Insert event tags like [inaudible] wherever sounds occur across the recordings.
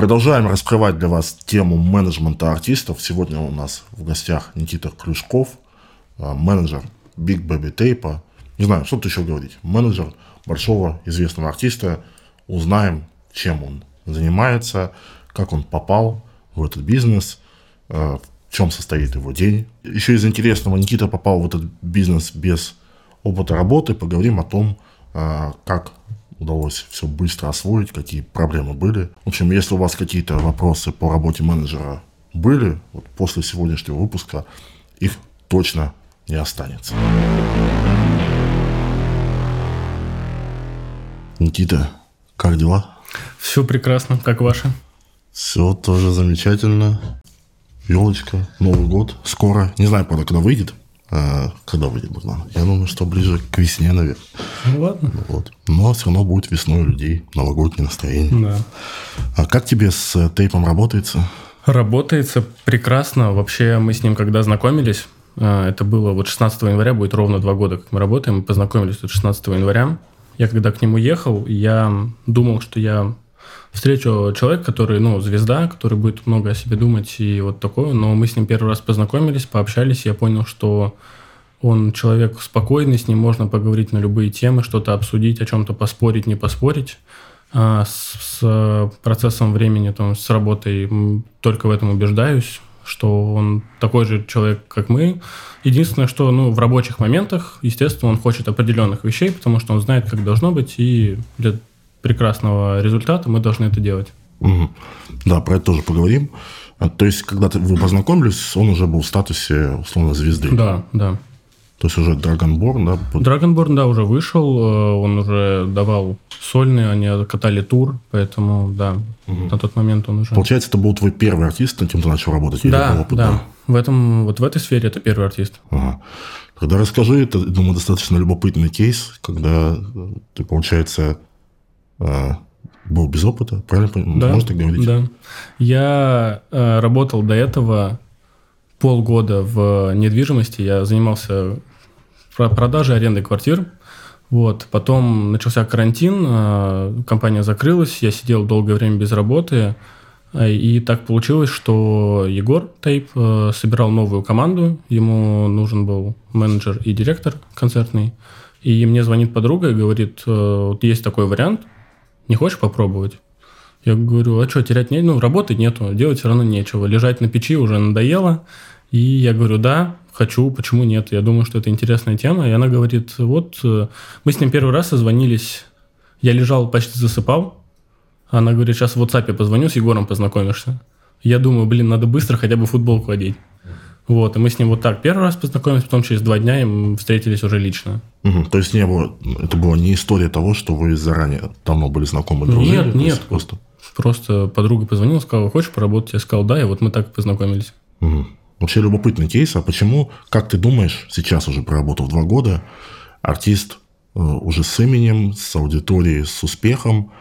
Продолжаем раскрывать для вас тему менеджмента артистов. Сегодня у нас в гостях Никита Клюшков, а, менеджер Big Baby Tape. Не знаю, что тут еще говорить. Менеджер большого известного артиста. Узнаем, чем он занимается, как он попал в этот бизнес, а, в чем состоит его день. Еще из интересного, Никита попал в этот бизнес без опыта работы. Поговорим о том, а, как удалось все быстро освоить, какие проблемы были. В общем, если у вас какие-то вопросы по работе менеджера были, вот после сегодняшнего выпуска их точно не останется. Никита, как дела? Все прекрасно, как ваши? Все тоже замечательно. Елочка, Новый год скоро. Не знаю, правда, когда выйдет. А, когда выйдет Богдан? Я думаю, что ближе к весне, наверное. Ну ладно. Вот. Но все равно будет весной у людей новогоднее настроение. Да. А как тебе с э, тейпом работается? Работается прекрасно. Вообще мы с ним когда знакомились, э, это было вот 16 января, будет ровно два года, как мы работаем. Мы познакомились тут 16 января. Я когда к нему ехал, я думал, что я встречу человека, который, ну, звезда, который будет много о себе думать и вот такое. Но мы с ним первый раз познакомились, пообщались, я понял, что он человек спокойный, с ним можно поговорить на любые темы, что-то обсудить, о чем-то поспорить, не поспорить. А с, с процессом времени, там, с работой только в этом убеждаюсь, что он такой же человек, как мы. Единственное, что ну, в рабочих моментах, естественно, он хочет определенных вещей, потому что он знает, как должно быть, и прекрасного результата, мы должны это делать. Угу. Да, про это тоже поговорим. А, то есть, когда вы познакомились, он уже был в статусе, условно, звезды. Да, да. То есть, уже Dragonborn, да? Dragonborn, да, уже вышел, э, он уже давал сольные, они катали тур, поэтому, да, угу. на тот момент он уже... Получается, это был твой первый артист, над кем ты начал работать? Да, да. В этом, вот в этой сфере это первый артист. Ага. Тогда расскажи, это, думаю, достаточно любопытный кейс, когда ты, получается, был без опыта, правильно? Да, Можно так говорить? Да. Я э, работал до этого полгода в недвижимости. Я занимался продажей, арендой квартир. Вот. Потом начался карантин, э, компания закрылась, я сидел долгое время без работы. Э, и так получилось, что Егор Тейп э, собирал новую команду. Ему нужен был менеджер и директор концертный. И мне звонит подруга и говорит, вот есть такой вариант – не хочешь попробовать? Я говорю, а что, терять нет? Ну, работы нету, делать все равно нечего. Лежать на печи уже надоело. И я говорю, да, хочу, почему нет? Я думаю, что это интересная тема. И она говорит, вот, э, мы с ним первый раз созвонились. Я лежал, почти засыпал. Она говорит, сейчас в WhatsApp позвоню, с Егором познакомишься. Я думаю, блин, надо быстро хотя бы футболку одеть. Вот, и мы с ним вот так первый раз познакомились, потом через два дня мы встретились уже лично. Угу. То есть не было, это была не история того, что вы заранее давно были знакомы, дружили? Нет, нет, просто... Просто подруга позвонила, сказала, хочешь поработать? Я сказал, да, и вот мы так познакомились. Угу. Вообще любопытный кейс. А почему, как ты думаешь, сейчас уже проработав два года, артист э, уже с именем, с аудиторией, с успехом,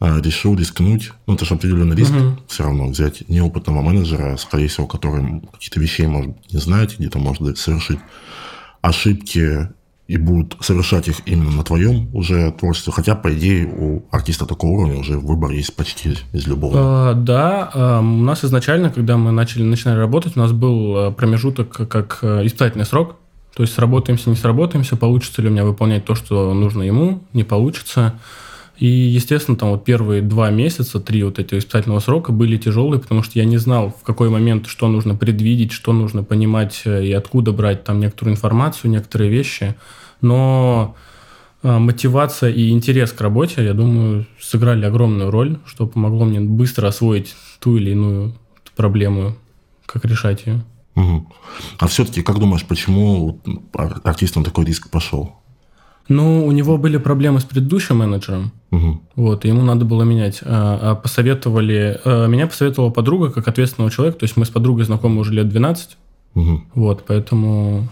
решил рискнуть, ну, это же определенный риск угу. все равно, взять неопытного менеджера, скорее всего, который какие-то вещей, может не знает, где-то может совершить ошибки и будут совершать их именно на твоем уже творчестве. Хотя, по идее, у артиста такого уровня уже выбор есть почти из любого. А, да, а, у нас изначально, когда мы начали начинали работать, у нас был а, промежуток как э, испытательный срок. То есть сработаемся, не сработаемся, получится ли у меня выполнять то, что нужно ему, не получится. И, естественно, там вот первые два месяца, три вот этих испытательного срока были тяжелые, потому что я не знал, в какой момент что нужно предвидеть, что нужно понимать э, и откуда брать там некоторую информацию, некоторые вещи. Но э, мотивация и интерес к работе, я думаю, сыграли огромную роль, что помогло мне быстро освоить ту или иную проблему, как решать ее. Угу. А все-таки, как думаешь, почему артист на такой риск пошел? Ну, у него были проблемы с предыдущим менеджером. Угу. Вот, ему надо было менять. А, а посоветовали... А, меня посоветовала подруга как ответственного человека. То есть мы с подругой знакомы уже лет 12. Угу. Вот, поэтому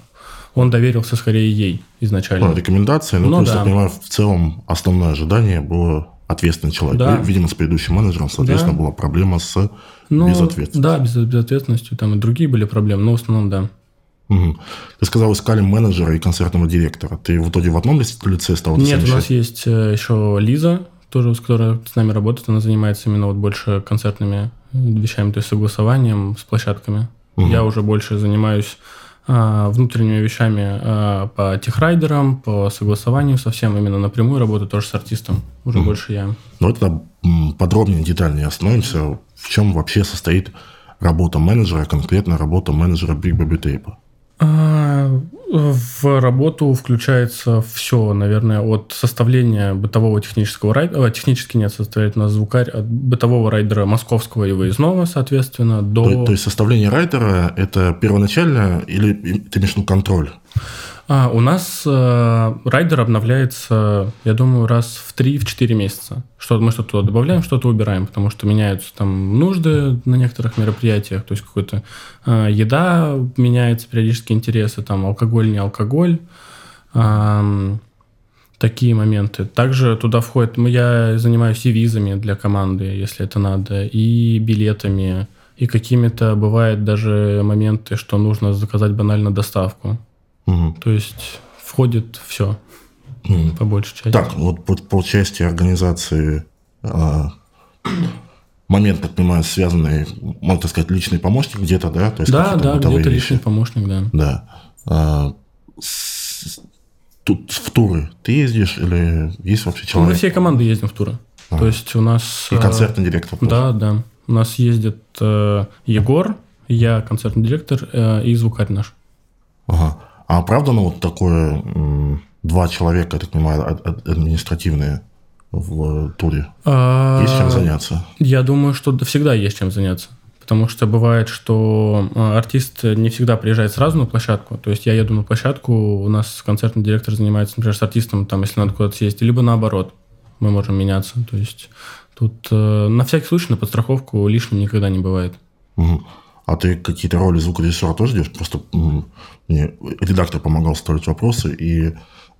он доверился скорее ей изначально. Ну, рекомендации. Ну, ну то есть, да. я понимаю, в целом основное ожидание было ответственный человек. Да. Видимо, с предыдущим менеджером, соответственно, да. была проблема с ну, безответственностью. Да, без, безответственностью. Там и другие были проблемы, но в основном да. Угу. Ты сказал, искали менеджера и концертного директора. Ты в итоге в одном лице стал Нет, у нас есть э, еще Лиза, то тоже, с которой с нами работает, она занимается именно вот больше концертными вещами, то есть согласованием с площадками. Угу. Я уже больше занимаюсь а, внутренними вещами а, по техрайдерам, по согласованию совсем, именно напрямую работаю тоже с артистом, уже mm. больше я. Ну, это подробнее, детальнее остановимся. В чем вообще состоит работа менеджера, конкретно работа менеджера Big Baby Tape? А, в работу включается все, наверное, от составления бытового технического райдера, технически нет, составляет у звукарь, от бытового райдера московского и выездного, соответственно, до... То, то есть составление райдера – это первоначально или ты имеешь контроль? А, у нас э, райдер обновляется, я думаю, раз в 3-4 месяца. Что мы что-то добавляем, что-то убираем, потому что меняются там нужды на некоторых мероприятиях, то есть какая-то э, еда меняется, периодически интересы, там алкоголь, не алкоголь. Э, такие моменты. Также туда входит, я занимаюсь и визами для команды, если это надо, и билетами, и какими-то бывают даже моменты, что нужно заказать банально доставку. Угу. То есть входит все угу. по большей части. Так, вот по, по части организации а, момент, так понимаю, связанный, можно так сказать, личный помощник где-то, да? То есть да, да, где-то личный помощник, да. Да. А, с, тут в туры ты ездишь или есть вообще человек? Мы всей команды ездим в туры. А. То есть у нас... И концертный директор тоже. Да, да. У нас ездит э, Егор, я концертный директор э, и звукарь наш. Ага. А оправдано вот такое два человека, я так понимаю, административные в туре? А, есть чем заняться? Я думаю, что всегда есть чем заняться. Потому что бывает, что а, артист не всегда приезжает сразу на площадку. То есть я еду на площадку, у нас концертный директор занимается, например, с артистом, там, если надо куда-то съездить, либо наоборот, мы можем меняться. То есть тут э, на всякий случай на подстраховку лишним никогда не бывает. Угу. А ты какие-то роли звукорежиссера тоже делаешь? Просто мне редактор помогал строить вопросы и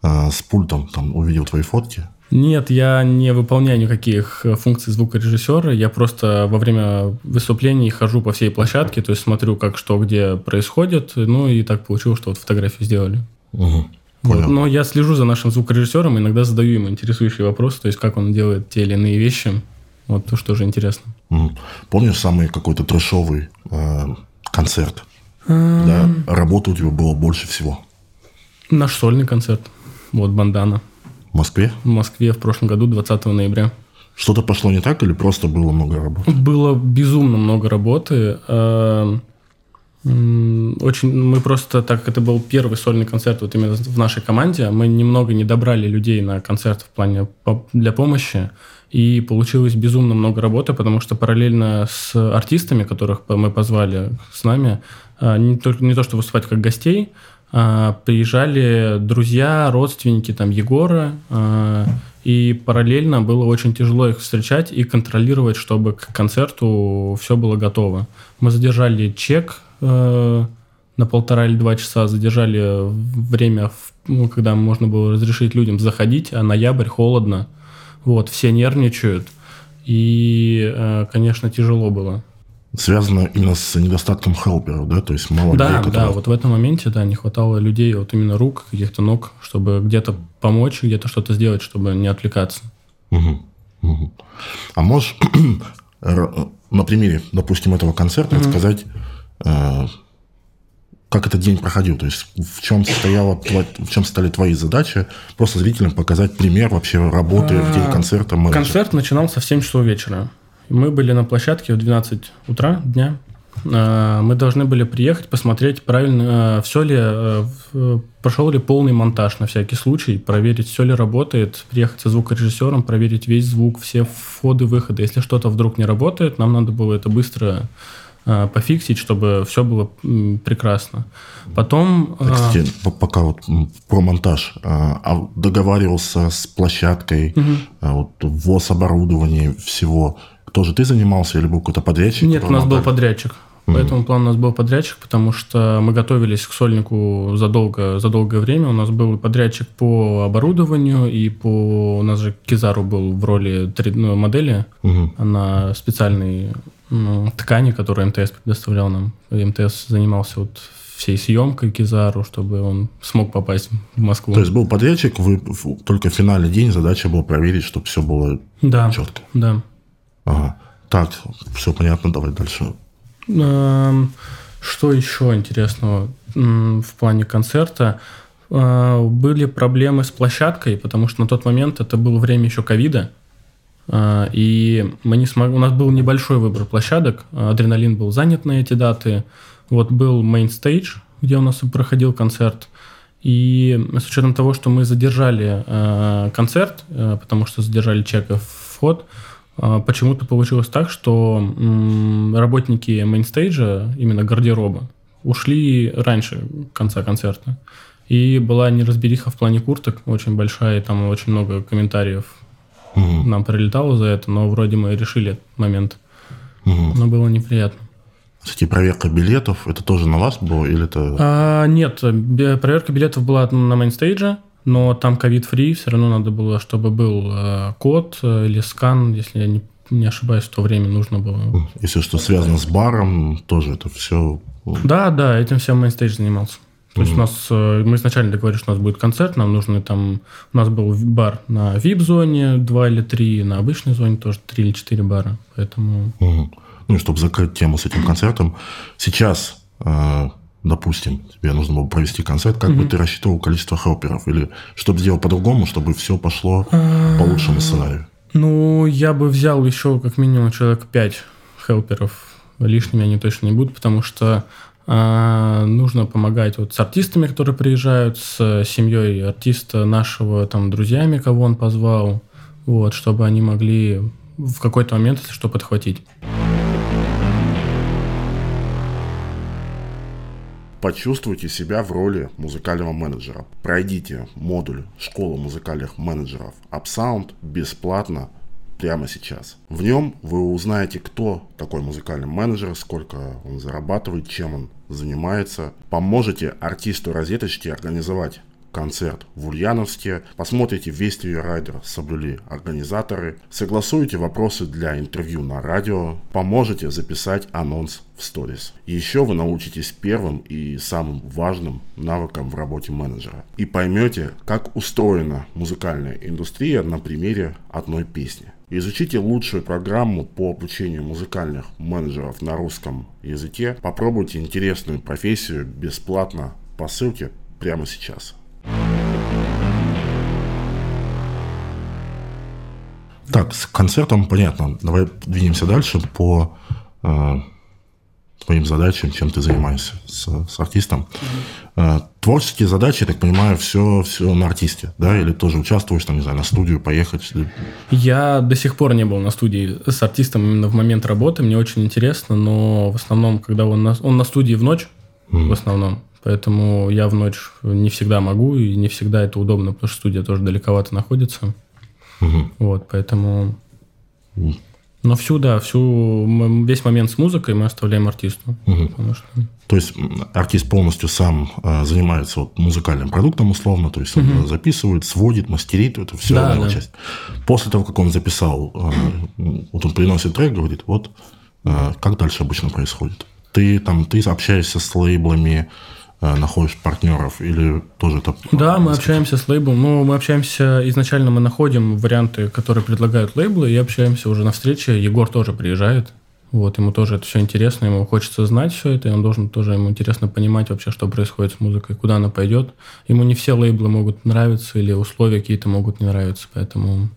э, с пультом там увидел твои фотки. Нет, я не выполняю никаких э, функций звукорежиссера. Я просто во время выступлений хожу по всей площадке, то есть смотрю, как что где происходит. Ну и так получилось, что вот фотографию сделали. Угу. Вот. Но я слежу за нашим звукорежиссером, иногда задаю ему интересующие вопросы, то есть как он делает те или иные вещи. Вот то, что же интересно. Помнишь самый какой-то трешовый э, концерт? Да, работы у тебя было больше всего. Наш сольный концерт. Вот бандана. В Москве? В Москве в прошлом году, 20 ноября. Что-то пошло не так или просто было много работы? Было безумно много работы. Очень, мы просто, так как это был первый сольный концерт вот именно в нашей команде, мы немного не добрали людей на концерт в плане для помощи. И получилось безумно много работы, потому что параллельно с артистами, которых мы позвали с нами, а, не, только, не то что выступать как гостей, а приезжали друзья, родственники там Егора, а, и параллельно было очень тяжело их встречать и контролировать, чтобы к концерту все было готово. Мы задержали чек на полтора или два часа, задержали время, ну, когда можно было разрешить людям заходить, а ноябрь холодно. Вот, все нервничают. И, э, конечно, тяжело было. Связано именно с недостатком хелперов, да? То есть мало да, людей, которые... Да, вот в этом моменте, да, не хватало людей, вот именно рук, каких-то ног, чтобы где-то помочь, где-то что-то сделать, чтобы не отвлекаться. Угу. Угу. А можешь [clears throat] на примере, допустим, этого концерта угу. рассказать, э, как этот день проходил, то есть в чем состояла, в чем стали твои задачи, просто зрителям показать пример вообще работы в день а, концерта. Менеджера. Концерт начинался в 7 часов вечера. Мы были на площадке в 12 утра дня. А, мы должны были приехать, посмотреть, правильно, а, все ли, прошел ли полный монтаж на всякий случай, проверить, все ли работает, приехать со звукорежиссером, проверить весь звук, все входы, выходы. Если что-то вдруг не работает, нам надо было это быстро пофиксить, чтобы все было прекрасно. Потом... Э, кстати, пока вот про монтаж. Э, а договаривался с площадкой, угу. вот ввоз оборудования, всего. Тоже ты занимался или был какой-то подрядчик? Нет, у нас монтаж? был подрядчик. По mm этому плану у нас был подрядчик, потому что мы готовились к сольнику задолго, за долгое время. У нас был подрядчик по оборудованию, и по... У нас же Кизару был в роли 3D-модели mm на специальной ну, ткани, которую МТС предоставлял нам. МТС занимался вот всей съемкой Кизару, чтобы он смог попасть в Москву. То есть был подрядчик, вы только в финальный день задача была проверить, чтобы все было да, четко. Да. Ага. Так, все понятно, давай дальше. Эм, что еще интересного в плане концерта? Э, были проблемы с площадкой, потому что на тот момент это было время еще ковида. Э, и мы не смогли, у нас был небольшой выбор площадок. Адреналин был занят на эти даты. Вот был main stage, где у нас проходил концерт. И с учетом того, что мы задержали э, концерт, э, потому что задержали чеков вход, э, почему-то получилось так, что э, работники мейнстейджа, именно гардероба, ушли раньше конца концерта. И была неразбериха в плане курток очень большая, и там очень много комментариев угу. нам прилетало за это, но вроде мы решили этот момент. Угу. Но было неприятно. Кстати, проверка билетов, это тоже на вас было или это... А, нет, проверка билетов была на Mainstage е, но там COVID-free, все равно надо было, чтобы был э, код э, или скан, если я не, не ошибаюсь, в то время нужно было. Если что связано с баром, тоже это все... Да, да, этим всем Mainstage занимался. То есть у нас, э, мы изначально договорились, что у нас будет концерт, нам нужно там, у нас был бар на VIP-зоне, два или три, на обычной зоне тоже три или четыре бара, поэтому... Угу ну, чтобы закрыть тему с этим концертом, сейчас, э, допустим, тебе нужно было провести концерт, как бы ты рассчитывал количество хелперов? Или чтобы сделать по-другому, чтобы все пошло по лучшему сценарию? Ну, я бы взял еще как минимум человек 5 хелперов. Лишними они точно не будут, потому что нужно помогать вот с артистами, которые приезжают, с семьей артиста нашего, там, друзьями, кого он позвал, вот, чтобы они могли в какой-то момент, если что, подхватить. Почувствуйте себя в роли музыкального менеджера. Пройдите модуль «Школа музыкальных менеджеров UpSound» бесплатно прямо сейчас. В нем вы узнаете, кто такой музыкальный менеджер, сколько он зарабатывает, чем он занимается. Поможете артисту розеточки организовать концерт в Ульяновске, посмотрите весь райдер соблюли организаторы, согласуете вопросы для интервью на радио, поможете записать анонс в сторис. Еще вы научитесь первым и самым важным навыкам в работе менеджера. И поймете, как устроена музыкальная индустрия на примере одной песни. Изучите лучшую программу по обучению музыкальных менеджеров на русском языке. Попробуйте интересную профессию бесплатно по ссылке прямо сейчас. Так, с концертом понятно. Давай двинемся дальше по э, твоим задачам, чем ты занимаешься с, с артистом. Mm-hmm. Творческие задачи, я так понимаю, все, все на артисте, да? Или тоже участвуешь, там, не знаю, на студию поехать? Я до сих пор не был на студии с артистом именно в момент работы. Мне очень интересно, но в основном, когда он на, он на студии в ночь, mm-hmm. в основном, Поэтому я в ночь не всегда могу, и не всегда это удобно, потому что студия тоже далековато находится. Угу. Вот, поэтому... Но всю, да, всю, весь момент с музыкой мы оставляем артисту. Угу. Потому что... То есть артист полностью сам э, занимается вот, музыкальным продуктом условно, то есть он записывает, сводит, мастерит, это все да, да. часть. После того, как он записал, э, вот он приносит трек, говорит, вот э, как дальше обычно происходит. Ты там, ты общаешься с лейблами, находишь партнеров или тоже это... Да, мы общаемся с лейблом. Ну, мы общаемся, изначально мы находим варианты, которые предлагают лейблы, и общаемся уже на встрече. Егор тоже приезжает. Вот, ему тоже это все интересно, ему хочется знать все это, и он должен тоже, ему интересно понимать вообще, что происходит с музыкой, куда она пойдет. Ему не все лейблы могут нравиться, или условия какие-то могут не нравиться, поэтому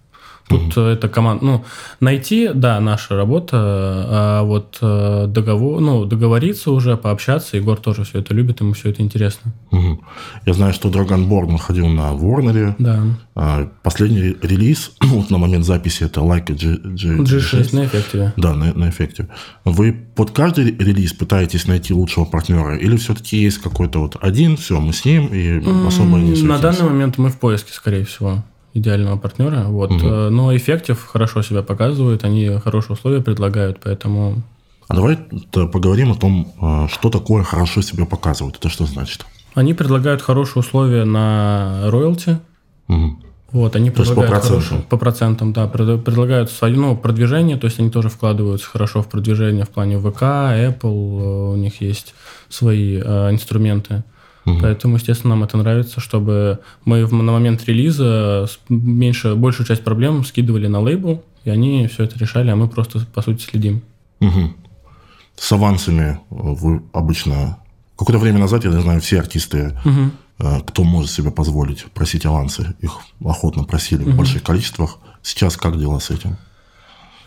Тут mm-hmm. это команда. Ну, найти, да, наша работа, а вот э, договор, ну, договориться уже, пообщаться. Егор тоже все это любит, ему все это интересно. Mm-hmm. Я знаю, что Dragonborn находил на Warner. Да. А, последний релиз, [clears throat] вот на момент записи, это Like G, G, G6. G6 на эффекте. Да, на, на эффекте. Вы под каждый релиз пытаетесь найти лучшего партнера? Или все-таки есть какой-то вот один, все, мы с ним, и особо не На данный момент мы в поиске, скорее всего идеального партнера. Вот. Угу. Но эффектив хорошо себя показывают, они хорошие условия предлагают, поэтому... А давай поговорим о том, э, что такое хорошо себя показывают. Это что значит? Они предлагают хорошие условия на роялти. Угу. Вот, они То есть по предлагают процентам? хорошие- по процентам, да, пред- предлагают свое, ну, продвижение, то есть они тоже вкладываются хорошо в продвижение в плане ВК, Apple, э, у них есть свои э, инструменты. Поэтому, естественно, нам это нравится, чтобы мы в- на момент релиза меньше, большую часть проблем скидывали на лейбл, и они все это решали, а мы просто, по сути, следим. Мгм. С авансами э, вы обычно... Какое-то время назад, я знаю, все артисты, э, кто может себе позволить просить авансы, их охотно просили в больших количествах. Сейчас как дела с этим?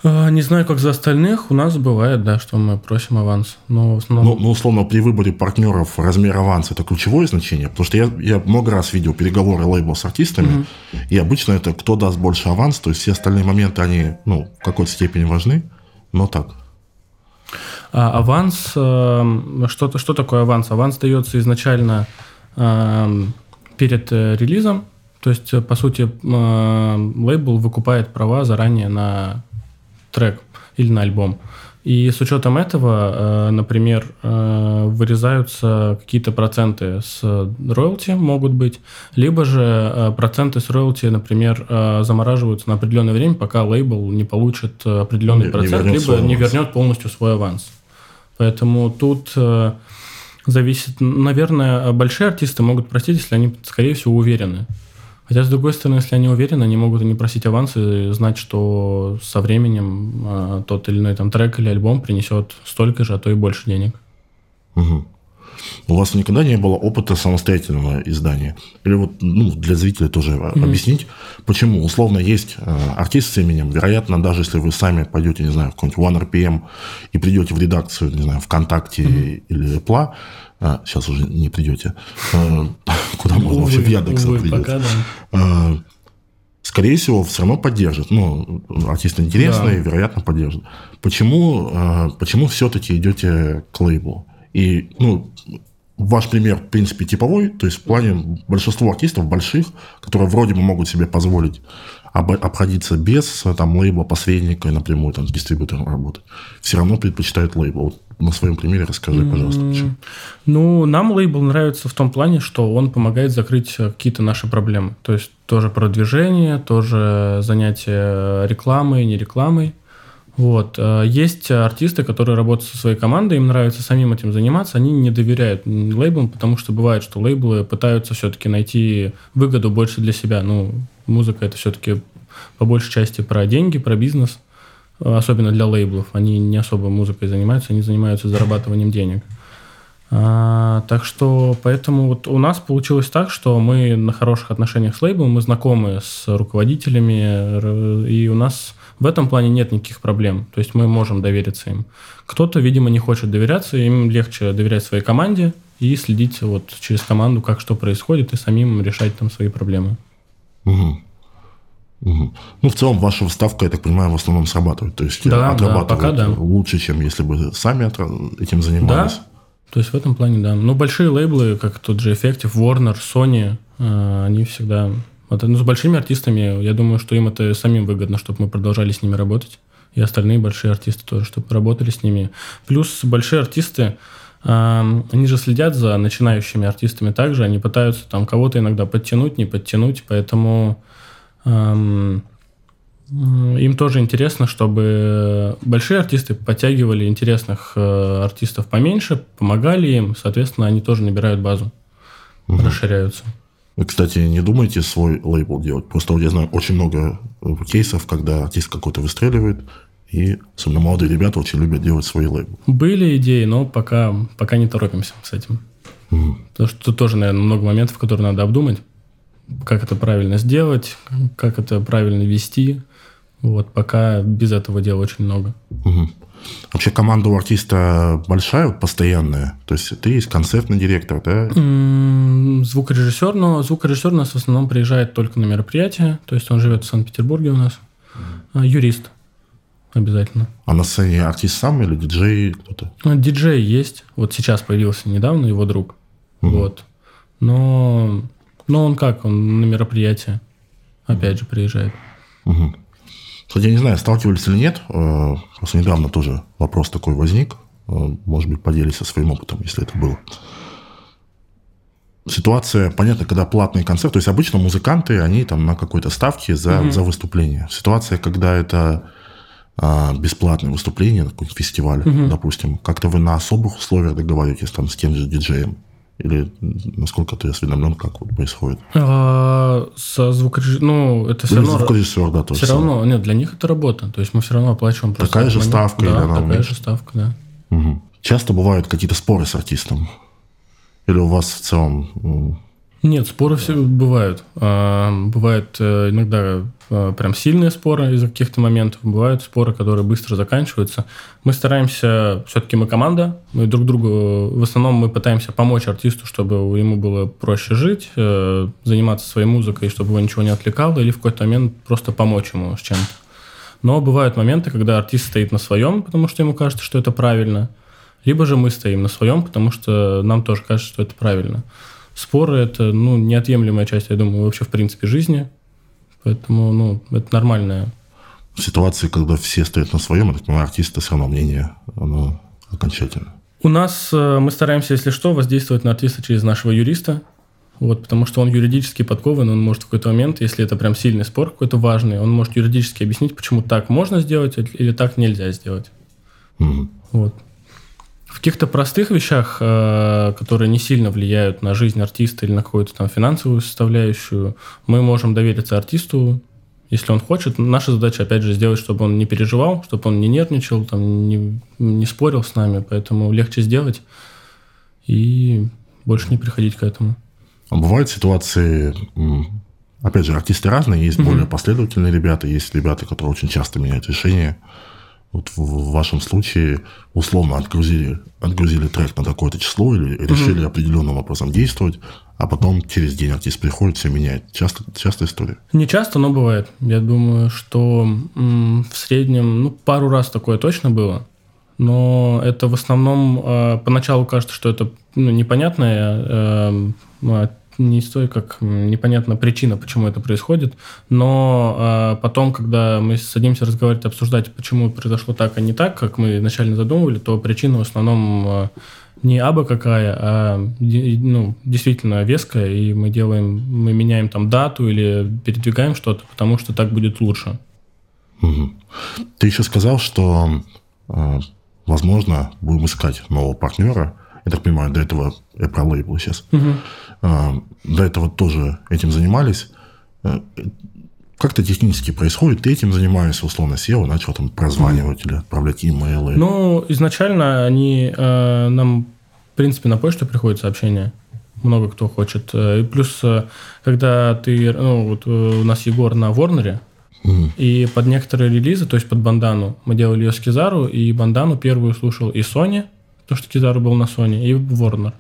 А, Не знаю, как за остальных, у нас бывает, да, что мы просим аванс, но основном... Ну, ну, условно, при выборе партнеров размер аванса – это ключевое значение? Потому что я, я много раз видел переговоры лейбла с артистами, и обычно это кто даст больше аванс, то есть все остальные моменты, они, ну, в какой-то степени важны, но так. А аванс, э, что, что такое аванс? Аванс дается изначально э, перед э, релизом, то есть, э, по сути, э, лейбл выкупает права заранее на трек или на альбом. И с учетом этого, э, например, э, вырезаются какие-то проценты с роялти, могут быть, либо же э, проценты с роялти, например, замораживаются на определенное время, пока лейбл не получит определенный Не- не процент, вернет либо не вернет полностью свой аванс. Поэтому тут зависит, наверное, большие артисты могут просить, если они, скорее всего, уверены. Хотя, с другой стороны, если они уверены, они могут и не просить аванс и знать, что со временем э, тот или иной там трек или альбом принесет столько же, а то и больше денег. Мгм. У вас никогда не было опыта самостоятельного издания? Или вот ну, для зрителей тоже а, объяснить, почему? Условно, есть э, артист с именем, вероятно, даже если вы сами пойдете, не знаю, в какой-нибудь OneRPM и придете в редакцию, не знаю, ВКонтакте или Apple, а, сейчас уже не придете, э, [laughs] куда можно вообще в Яндекс придете. скорее всего, все равно поддержит. Ну, артист интересный, вероятно, поддержит. Почему, э, почему все-таки идете к лейблу? И, ну, ваш пример, в принципе, типовой, то есть в плане большинства артистов больших, которые вроде бы могут себе позволить об- обходиться без там лейбла, посредника и напрямую там с дистрибьютором работать, все равно предпочитают лейбл. Вот на своем примере расскажи, пожалуйста. почему. Ну, нам лейбл нравится в том плане, что он помогает закрыть э, какие-то наши проблемы. То есть тоже продвижение, тоже занятие рекламой, не рекламой. Вот. Э, Есть артисты, которые работают со своей командой, им нравится самим этим заниматься, они не доверяют лейблам, потому что бывает, что лейблы пытаются все-таки найти выгоду больше для себя. Ну, музыка это все-таки по большей части про деньги, про бизнес, э, особенно для лейблов. Они не особо музыкой занимаются, они занимаются зарабатыванием денег. А, так что, поэтому вот у нас получилось так, что мы на хороших отношениях с лейблом, мы знакомы с руководителями, и у нас в этом плане нет никаких проблем. То есть мы можем довериться им. Кто-то, видимо, не хочет доверяться, им легче доверять своей команде и следить вот через команду, как что происходит, и самим решать там свои проблемы. Мгм. Ну, в целом, ваша вставка, я так понимаю, в основном срабатывает. То есть, Да, э, да, отрабатывает пока да. лучше, чем если бы сами этим Да, занимались. то есть в этом плане, да. Ну, большие лейблы, как тот же Effective, Warner, Sony, э, они всегда... Вот, ну, с большими артистами, я думаю, что им это самим выгодно, чтобы мы продолжали с ними работать. И остальные большие артисты тоже, чтобы работали с ними. Плюс большие артисты, э, они же следят за начинающими артистами также, они пытаются там кого-то иногда подтянуть, не подтянуть, поэтому эм, им тоже интересно, чтобы большие артисты подтягивали интересных э, артистов поменьше, помогали им, соответственно, они тоже набирают базу, расширяются. Вы, кстати, не думаете свой лейбл делать? Просто я знаю очень много э, кейсов, когда артист какой-то выстреливает, и особенно молодые ребята очень любят делать свои лейблы. Были идеи, но пока, пока не торопимся с этим. Потому что тут тоже, наверное, много моментов, которые надо обдумать. Как это правильно сделать, как это правильно вести. Вот, пока без этого дела очень много. Мгм. Вообще команда у артиста большая, постоянная? То есть ты есть концертный директор, да? Звукорежиссер, но звукорежиссер у нас в основном приезжает только на мероприятия, то есть он живет в Санкт-Петербурге у нас. А, Юрист обязательно. А на сцене артист сам или диджей кто-то? Ну, Диджей есть, вот сейчас появился недавно его друг, вот. Но, но он как, он на мероприятие опять же приезжает. Мгм. Кстати, я не знаю, сталкивались или нет, э, просто недавно тоже вопрос такой возник. Э, Может быть, поделись своим опытом, если это было. ситуация, понятно, когда платный концерт, то есть обычно музыканты, они там на какой-то ставке за, mm-hmm. за выступление. Ситуация, когда это а, бесплатное выступление, какой то фестиваль, mm-hmm. допустим, как-то вы на особых условиях договариваетесь там с тем же диджеем? Или насколько ты осведомлен, как вот происходит? А, со звукорежиссером, ну, это все равно... звукорежиссер, да, тоже Все равно, нет, для них это работа. То есть мы все равно оплачиваем просто... Такая же ставка? Да, такая же ставка, да. Угу. Часто бывают какие-то споры с артистом? Или у вас в целом... Нет, споры все бывают. А, бывают э, иногда прям сильные споры из-за каких-то моментов. Бывают споры, которые быстро заканчиваются. Мы стараемся, все-таки мы команда, мы друг другу, в основном мы пытаемся помочь артисту, чтобы ему было проще жить, э, заниматься своей музыкой, чтобы его ничего не отвлекало, или в какой-то момент просто помочь ему с чем-то. Но бывают моменты, когда артист стоит на своем, потому что ему кажется, что это правильно – либо же мы стоим на своем, потому что нам тоже кажется, что это правильно. Споры – это ну, неотъемлемая часть, я думаю, вообще в принципе жизни. Поэтому ну, это нормальная. В ситуации, когда все стоят на своем, я так понимаю, артиста все равно мнение, оно окончательно. У нас э, мы стараемся, если что, воздействовать на артиста через нашего юриста, вот, потому что он юридически подкован, он может в какой-то момент, если это прям сильный спор какой-то важный, он может юридически объяснить, почему так можно сделать или так нельзя сделать. Угу. Вот. В каких-то простых вещах, э, которые не сильно влияют на жизнь артиста или на какую-то там финансовую составляющую, мы можем довериться артисту, если он хочет. Наша задача, опять же, сделать, чтобы он не переживал, чтобы он не нервничал, там, не, не спорил с нами, поэтому легче сделать и больше не приходить к этому. А бывают ситуации, опять же, артисты разные, есть mm-hmm. более последовательные ребята, есть ребята, которые очень часто меняют решения. Вот в вашем случае условно отгрузили, отгрузили трек на такое-то число или решили угу. определенным образом действовать, а потом через день артист приходит, все меняет. Часто, часто история? Не часто, но бывает. Я думаю, что м, в среднем, ну, пару раз такое точно было. Но это в основном э, поначалу кажется, что это ну, непонятная э, не стоит как непонятна причина, почему это происходит, но э, потом, когда мы садимся разговаривать, обсуждать, почему произошло так, а не так, как мы изначально задумывали, то причина в основном э, не аба какая, а ну, действительно веская, и мы делаем, мы меняем там дату или передвигаем что-то, потому что так будет лучше. Угу. Ты еще сказал, что, э, возможно, будем искать нового партнера. Я так понимаю, до этого я про лейбл сейчас. Угу. А, до этого тоже этим занимались. Э, как-то технически происходит, ты этим занимаешься, условно, сел, начал там прозванивать или отправлять имейлы. Ну, изначально они э, нам, в принципе, на почту приходят сообщения. Много кто хочет. Э, и плюс, когда ты, ну, вот у нас Егор на Ворнере, mm. и под некоторые релизы, то есть под бандану, мы делали ее с Кизару, и бандану первую слушал и Sony, потому что Кизару был на Sony, и Ворнер.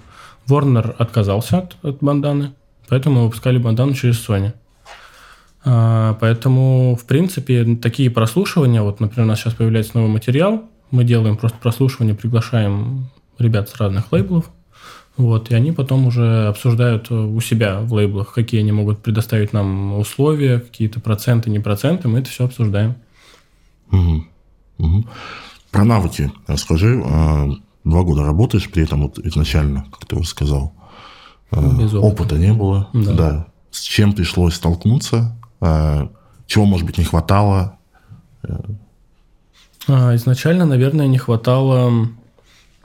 Warner отказался от, от банданы, поэтому выпускали бандану через Sony. А, поэтому, в принципе, такие прослушивания, вот, например, у нас сейчас появляется новый материал, мы делаем просто прослушивание, приглашаем ребят с разных лейблов, вот, и они потом уже обсуждают у себя в лейблах, какие они могут предоставить нам условия, какие-то проценты, не проценты, мы это все обсуждаем. Угу. Угу. Про навыки расскажи. Два года работаешь, при этом вот изначально, как ты уже сказал, э, Без опыта. опыта не было. Да. да. С чем пришлось столкнуться, э, чего, может быть, не хватало? А, изначально, наверное, не хватало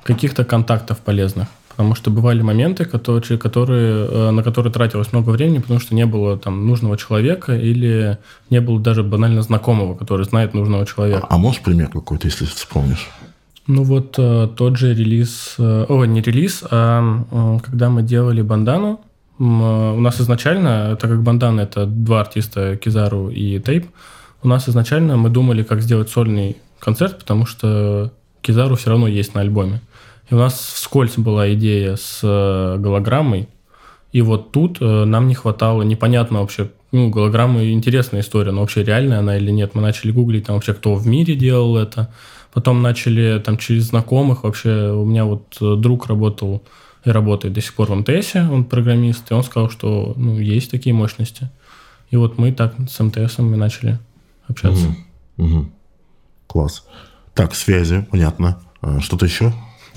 каких-то контактов полезных. Потому что бывали моменты, которые, которые, э, на которые тратилось много времени, потому что не было там нужного человека или не было даже банально знакомого, который знает нужного человека. А, а можешь пример какой-то, если вспомнишь? Ну вот э, тот же релиз, э, о, не релиз, а когда мы делали бандану, э, у нас изначально, так как бандана это два артиста, Кизару и Тейп, у нас изначально мы думали, как сделать сольный концерт, потому что Кизару все равно есть на альбоме. И у нас вскользь была идея с голограммой, и вот тут нам не хватало, непонятно вообще, ну, голограммы интересная история, но вообще реальная она или нет. Мы начали гуглить там вообще, кто в мире делал это. Потом начали там через знакомых вообще, у меня вот э, друг работал и работает до сих пор в МТС, он программист, и он сказал, что ну, есть такие мощности. И вот мы так с МТС мы начали общаться. Угу. Угу. Класс. Так, связи, понятно. А что-то еще?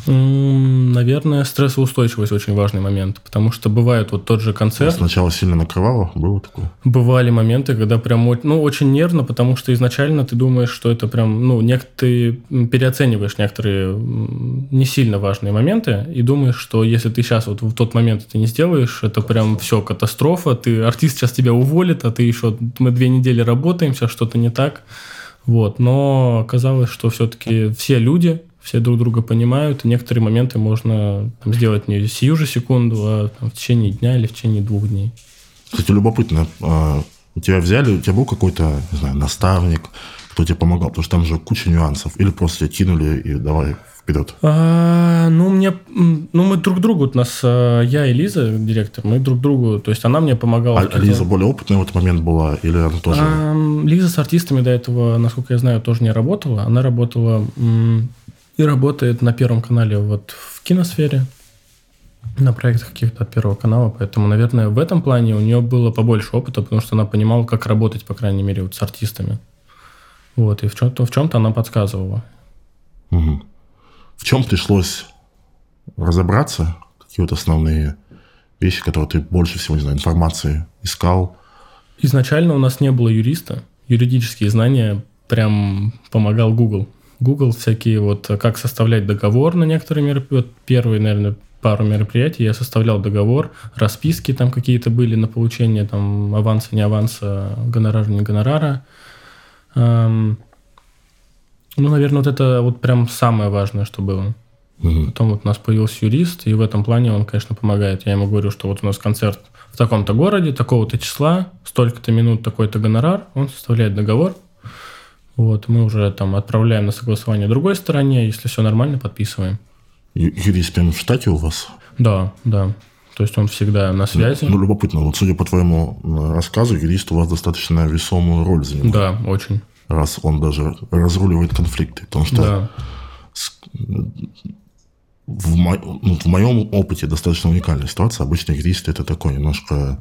Наверное, стрессоустойчивость очень важный момент, потому что бывает вот тот же концерт. Сначала сильно накрывало, было такое? Бывали моменты, когда прям ну, очень нервно, потому что изначально ты думаешь, что это прям, ну, ты переоцениваешь некоторые не сильно важные моменты и думаешь, что если ты сейчас вот в тот момент это не сделаешь, это прям все катастрофа, ты артист сейчас тебя уволит, а ты еще, мы две недели работаем, сейчас что-то не так. Вот. Но оказалось, что все-таки все люди, все друг друга понимают, и некоторые моменты можно там, сделать не сию же секунду, а там, в течение дня или в течение двух дней. Кстати, любопытно, а, у тебя взяли, у тебя был какой-то, не знаю, наставник, кто тебе помогал, потому что там же куча нюансов, или просто тебя кинули и давай вперед? А, ну, мне, ну, мы друг другу, у нас, а, я и Лиза, директор, мы друг другу, то есть она мне помогала. А Лиза более опытная в этот момент была, или она тоже? А, Лиза с артистами до этого, насколько я знаю, тоже не работала. Она работала и работает на Первом канале вот в киносфере, на проектах каких-то от Первого канала, поэтому, наверное, в этом плане у нее было побольше опыта, потому что она понимала, как работать, по крайней мере, вот с артистами. Вот, и в чем-то, в чем-то она подсказывала. Угу. В чем пришлось разобраться? Какие вот основные вещи, которые ты больше всего, не знаю, информации искал? Изначально у нас не было юриста. Юридические знания прям помогал Google. Google всякие вот, как составлять договор на некоторые мероприятия. Первые, наверное, пару мероприятий я составлял договор, расписки там какие-то были на получение там аванса, не аванса, гонорара, не гонорара. Эм, ну, наверное, вот это вот прям самое важное, что было. Угу. Потом вот у нас появился юрист, и в этом плане он, конечно, помогает. Я ему говорю, что вот у нас концерт в таком-то городе, такого-то числа, столько-то минут, такой-то гонорар, он составляет договор, вот, мы уже там отправляем на согласование другой стороне, если все нормально, подписываем. Юрист прямо в штате у вас? Да, да. То есть он всегда на связи. Ну, любопытно. Вот судя по твоему рассказу, юрист у вас достаточно весомую роль занимает. Да, очень. Раз он даже разруливает конфликты. Потому что да. в, мо... ну, в моем опыте достаточно уникальная ситуация. Обычно юрист это такой немножко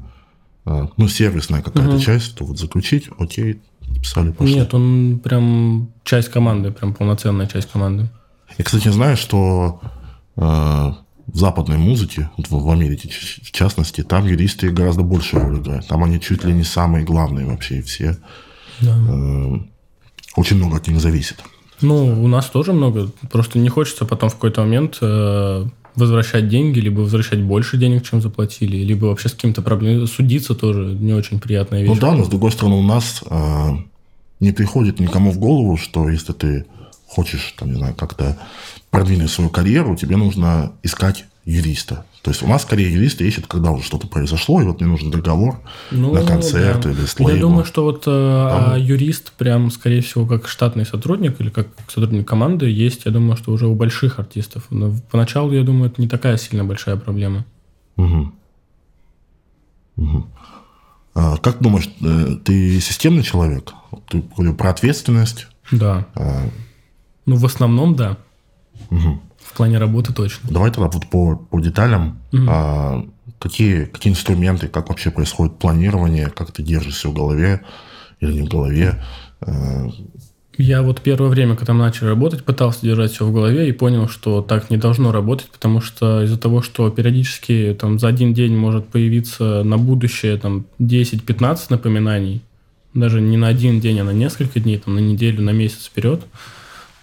э, ну, сервисная какая-то угу. часть, то вот заключить, окей, писали, пошли. Нет, он прям часть команды, прям полноценная часть команды. Я, кстати, знаю, что э, в западной музыке, вот в, Америке в частности, там юристы гораздо больше роль играют. Там они чуть ли не самые главные вообще, и все. Да. Э, очень много от них зависит. Ну, у нас тоже много. Просто не хочется потом в какой-то момент э, возвращать деньги, либо возвращать больше денег, чем заплатили, либо вообще с каким-то проблемой. Судиться тоже не очень приятная вещь. Ну да, но с другой стороны, у нас э, не приходит никому в голову, что если ты хочешь, там, не знаю, как-то продвинуть свою карьеру, тебе нужно искать юриста. То есть у нас скорее юристы ищут, когда уже что-то произошло, и вот мне нужен договор ну, на концерт да. или с Я думаю, что вот э, Там... юрист прям, скорее всего, как штатный сотрудник или как сотрудник команды есть, я думаю, что уже у больших артистов. Но поначалу, я думаю, это не такая сильно большая проблема. Угу. Угу. А, как думаешь, э, ты системный человек? Ты про ответственность? Да. А... Ну, в основном, да. Угу. В плане работы точно. Давай тогда вот по, по деталям. Угу. А, какие, какие инструменты, как вообще происходит планирование, как ты держишься в голове или не в голове? А... Я вот первое время, когда мы начали работать, пытался держать все в голове и понял, что так не должно работать, потому что из-за того, что периодически там за один день может появиться на будущее там 10-15 напоминаний, даже не на один день, а на несколько дней, там на неделю, на месяц вперед,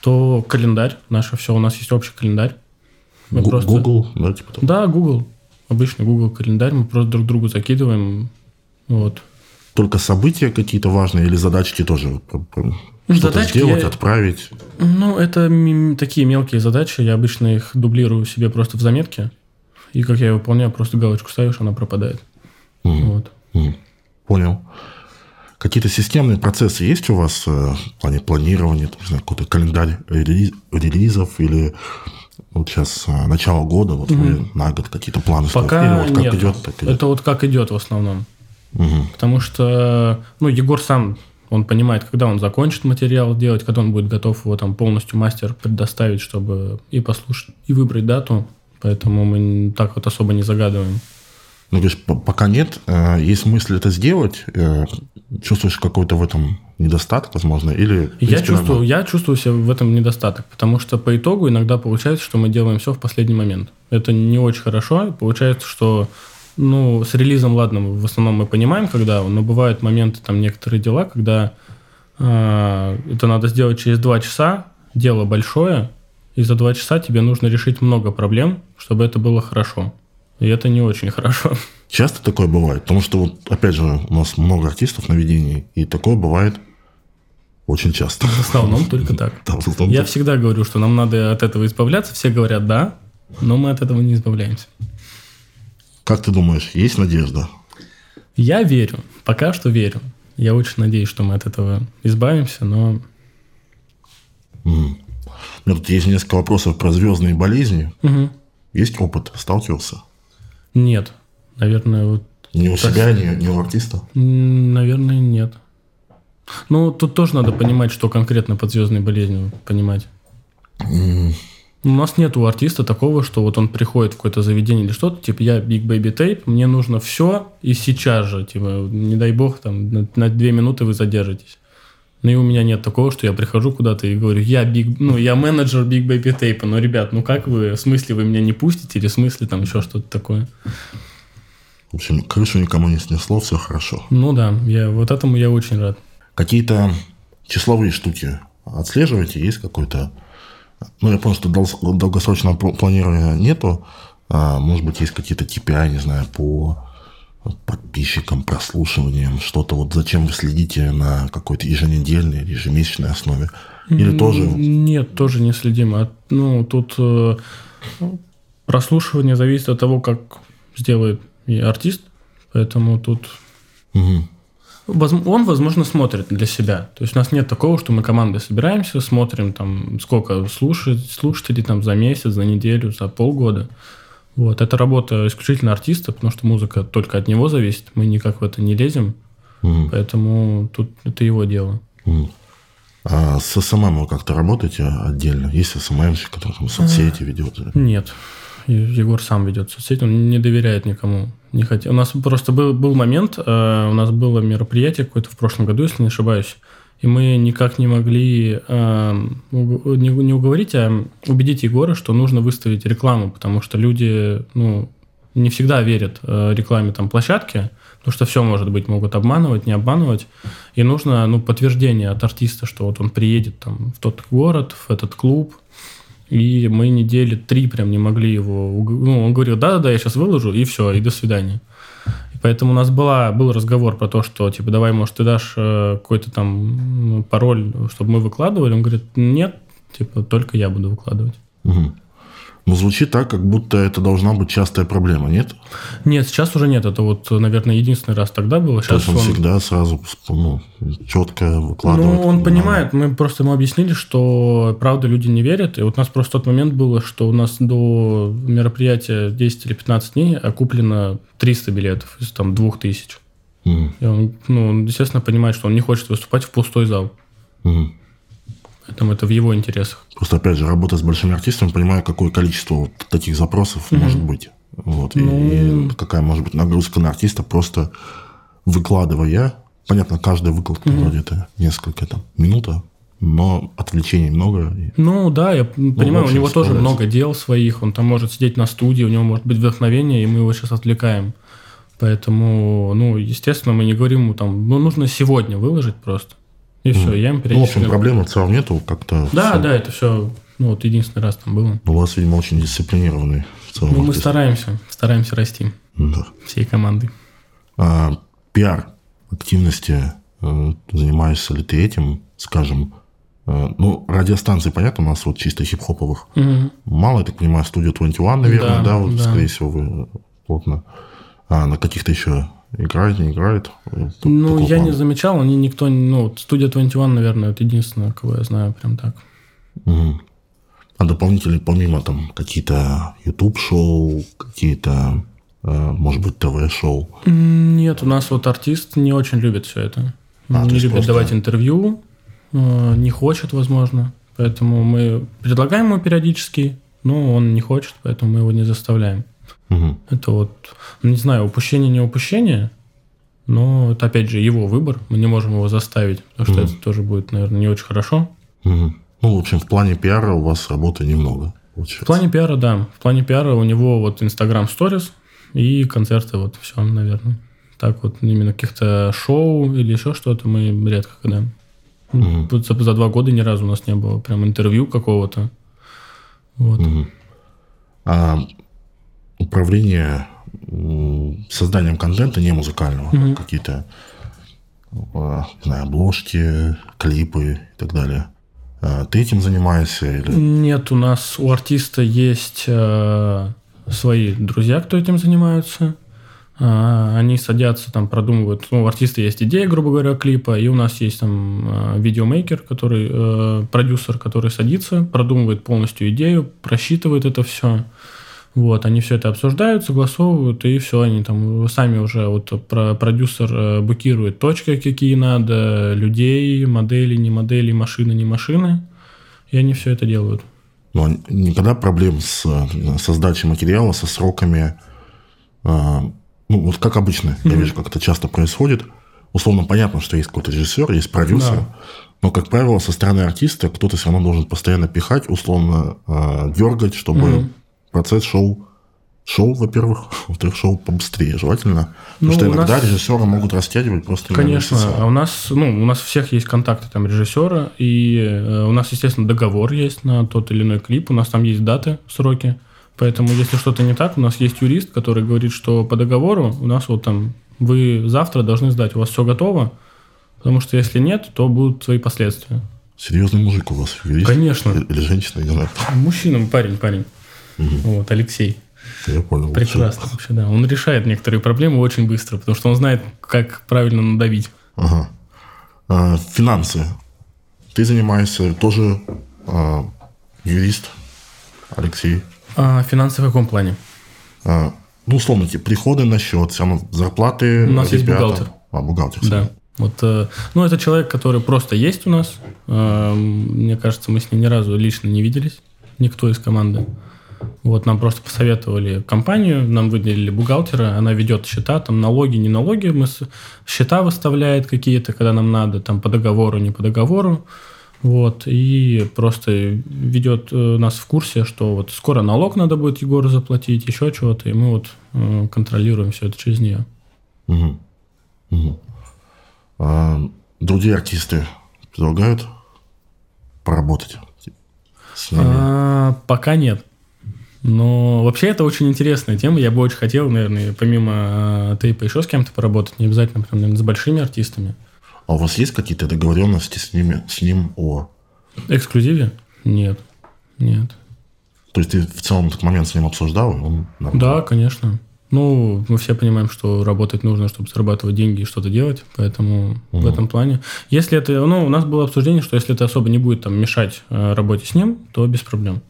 то календарь, наше все, у нас есть общий календарь. Мы Gu- просто... Google, да, типа того? Да, Google. Обычный Google календарь, мы просто друг другу закидываем. Вот. Только события какие-то важные или задачки тоже? Что-то сделать, я... отправить? Ну, это такие мелкие задачи. Я обычно их дублирую себе просто в заметке. И как я выполняю, просто галочку ставишь, она пропадает. Mm. Вот. Mm. Понял. Какие-то системные процессы есть у вас э, в плане планирования, там, не знаю, какой-то календарь релизов или вот сейчас э, начало года, вот угу. вы на год какие-то планы Пока строили, вот как нет. идет, так идет. Это вот как идет в основном. Угу. Потому что, ну, Егор сам, он понимает, когда он закончит материал делать, когда он будет готов его там полностью мастер предоставить, чтобы и послушать, и выбрать дату. Поэтому мы так вот особо не загадываем. Ну, говоришь, пока нет, э, есть мысль это сделать, э, чувствуешь какой-то в этом недостаток, возможно, или... Я чувствую, я чувствую себя в этом недостаток, потому что по итогу иногда получается, что мы делаем все в последний момент. Это не очень хорошо. Получается, что ну, с релизом, ладно, в основном мы понимаем, когда, но бывают моменты, там, некоторые дела, когда а, это надо сделать через два часа, дело большое, и за два часа тебе нужно решить много проблем, чтобы это было хорошо. И это не очень хорошо. Часто такое бывает, потому что, вот, опять же, у нас много артистов на ведении, и такое бывает очень часто. В основном только так. Да, в основном Я так. всегда говорю, что нам надо от этого избавляться. Все говорят «да», но мы от этого не избавляемся. Как ты думаешь, есть надежда? Я верю, пока что верю. Я очень надеюсь, что мы от этого избавимся, но У меня тут есть несколько вопросов про звездные болезни. Мгм. Есть опыт? Сталкивался? Нет. Наверное, вот, Не у Так. себя, не, не у артиста? наверное, нет. Ну, тут тоже надо понимать, что конкретно под звездной болезнью понимать. У нас нет у артиста такого, что вот он приходит в какое-то заведение или что-то, типа я Big Baby Tape, мне нужно все и сейчас же, типа, не дай бог, там, на, на две минуты вы задержитесь. Ну и у меня нет такого, что я прихожу куда-то и говорю, я Big, ну, я менеджер Big Baby Tape, ну, ребят, ну как вы, в смысле вы меня не пустите или в смысле там еще что-то такое? В общем, крышу никому не снесло, все хорошо. Ну да, я, вот этому я очень рад. Какие-то числовые штуки отслеживаете? Есть какой-то... Ну, я понял, что дол- долгосрочного пл- планирования нету. А, может быть, есть какие-то KPI, не знаю, по подписчикам, прослушиваниям, что-то. Вот зачем вы следите на какой-то еженедельной или ежемесячной основе? Или тоже... Нет, тоже не следим. А, ну, тут э, прослушивание зависит от того, как сделает и артист, поэтому тут. Возм- Он, возможно, смотрит для себя. То есть у нас нет такого, что мы командой собираемся, смотрим там сколько слушает, слушателей там за месяц, за неделю, за полгода. Вот. Это работа исключительно артиста, потому что музыка только от него зависит. Мы никак в это не лезем. Мгм. Поэтому тут это его дело. Мгм. А с SMM вы как-то работаете отдельно? Есть SMM щик, который там соцсети ведет? Нет. Е- Егор сам ведет соцсети, он не доверяет никому. Не хотел. У нас просто был, был момент, э, у нас было мероприятие какое-то в прошлом году, если не ошибаюсь, и мы никак не могли э, не, уговорить, а убедить Егора, что нужно выставить рекламу, потому что люди, ну, не всегда верят э, рекламе там площадки, потому что все может быть, могут обманывать, не обманывать, и нужно, ну, подтверждение от артиста, что вот он приедет там в тот город, в этот клуб, и мы недели три прям не могли его... Ну, он говорил, да-да-да, я сейчас выложу, и все, и до свидания. Поэтому у нас была, был разговор про то, что, типа, давай, может, ты дашь э, какой-то там пароль, чтобы мы выкладывали. Он говорит, нет, типа, только я буду выкладывать. Мгм. Ну, звучит так, как будто это должна быть частая проблема, нет? Нет, сейчас уже нет. Это вот, наверное, единственный раз тогда было. То Сейчас есть он, всегда сразу ну, четко выкладывает. Ну, он понимает, мы просто ему объяснили, что правда люди не верят. И вот у нас просто тот момент было, что у нас до мероприятия 10 или 15 дней окуплено 300 билетов из там 2000. Мгм. И он, ну, он, естественно, понимает, что он не хочет выступать в пустой зал. Мгм. Поэтому это в его интересах. Просто, опять же, работая с большими артистами, понимаю, какое количество вот таких запросов может быть. Вот. И- Ну. И, какая может быть нагрузка на артиста, просто выкладывая. Понятно, каждая выкладка вроде это несколько там минута, но отвлечений много. Ну да, я понимаю, у него тоже много дел своих, он там может сидеть на студии, у него может быть вдохновение, и мы его сейчас отвлекаем. Поэтому, ну, естественно, мы не говорим ему там, ну, нужно сегодня выложить просто. И все, я им Ну, в общем, проблем в целом нету, как-то... Да, всё. да, это все, ну, вот единственный раз там было. У вас, видимо, очень дисциплинированный в целом Ну, мы артист. стараемся, стараемся расти Да. всей командой. А, пиар активности, э, занимаешься ли ты этим, скажем, э, ну, радиостанции, понятно, у нас вот чисто хип-хоповых Мгм. мало, я так понимаю, студия 21, наверное, Да, да, вот, да. скорее всего, вы плотно. А на каких-то еще играет, не играет? Ну, я не замечал, они никто, не- ну, вот студия 21, наверное, это единственное, кого я знаю прям так. А дополнительно, помимо там какие-то YouTube-шоу, какие-то, э, может быть, ТВ-шоу, Нет, у нас вот артист не очень любит все это. А, не любит просто- давать интервью, э, не хочет, возможно. Поэтому мы предлагаем ему периодически, но он не хочет, поэтому мы его не заставляем. Мгм. Это вот, ну, не знаю, упущение, не упущение. Но это, опять же, его выбор. Мы не можем его заставить, потому что Мгм. это тоже будет, наверное, не очень хорошо. Мгм. Ну, в общем, в плане пиара у вас работы немного. получается. В плане пиара, да. В плане пиара у него вот Instagram Stories и концерты, вот все, наверное. Так вот, именно каких-то шоу или еще что-то мы редко когда. Мгм. Вот За, за два года ни разу у нас не было прям интервью какого-то. Вот. Мгм. А управление созданием контента не музыкального, Мгм. какие-то а, не знаю, обложки, клипы и так далее. А, Ты этим занимаешься или? Нет, у нас у артиста есть э, свои друзья, кто этим занимаются. А, Они садятся, там продумывают. Ну, у артиста есть идея, грубо говоря, клипа, и у нас есть там э, видеомейкер, который э, продюсер, который садится, продумывает полностью идею, просчитывает это все. Вот, они все это обсуждают, согласовывают, и все, они там сами уже, вот про- продюсер э, букирует точки, какие надо, людей, модели, не модели, машины, не машины, и они все это делают. Ну, а никогда проблем с э, создачей материала, со сроками. а, Ну, вот как обычно, я Мгм. вижу, как это часто происходит. Условно понятно, что есть какой-то режиссер, есть продюсер, Да. но, как правило, со стороны артиста кто-то все равно должен постоянно пихать, условно а, дергать, чтобы Мгм. Процесс шел, шел, во-первых, [laughs] во-вторых, шел побыстрее, желательно. Ну, Потому что у иногда нас- режиссеры могут растягивать просто Конечно, а у нас, ну, у нас всех есть контакты там режиссера, и э, у нас, естественно, договор есть на тот или иной клип, у нас там есть даты, сроки, поэтому если что-то не так, у нас есть юрист, который говорит, что по договору у нас вот там вы завтра должны сдать, у вас все готово, потому что если нет, то будут свои последствия. Серьезный мужик у вас, юрист? Конечно. Или женщина, не знаю. Мужчина, парень, парень. Вот, Алексей. Я понял. Прекрасно вообще, да. Он решает некоторые проблемы очень быстро, потому что он знает, как правильно надавить. Ага. А, финансы. Ты занимаешься тоже а, юрист, Алексей. А финансы в каком плане? А, ну, условно, типа, приходы на счет, все равно зарплаты. У нас есть ребята. бухгалтер. А, бухгалтер. Да. Вот, э, ну, это человек, который просто есть у нас. Э, Мне кажется, мы с ним ни разу лично не виделись. Никто из команды. Вот, нам просто посоветовали компанию, нам выделили бухгалтера, она ведет счета, там налоги, не налоги, мы с- счета выставляет какие-то, когда нам надо, там по договору, не по договору. Вот, и просто ведет э, нас в курсе, что вот скоро налог надо будет Егору заплатить, еще чего-то, и мы вот э, контролируем все это через нее. Мгм. Мгм. А, другие артисты предлагают поработать с ними. А, пока нет. Но вообще это очень интересная тема. Я бы очень хотел, наверное, помимо а, тейпа еще с кем-то поработать. Не обязательно, прям, наверное, с большими артистами. А у вас есть какие-то договоренности с, ними, с ним о... Эксклюзиве? Нет. Нет. То есть ты в целом этот момент с ним обсуждал? Он нормально? Да, конечно. Ну, мы все понимаем, что работать нужно, чтобы зарабатывать деньги и что-то делать, поэтому в Мгм. этом плане. Если это, ну, у нас было обсуждение, что если это особо не будет там мешать э, работе с ним, то без проблем.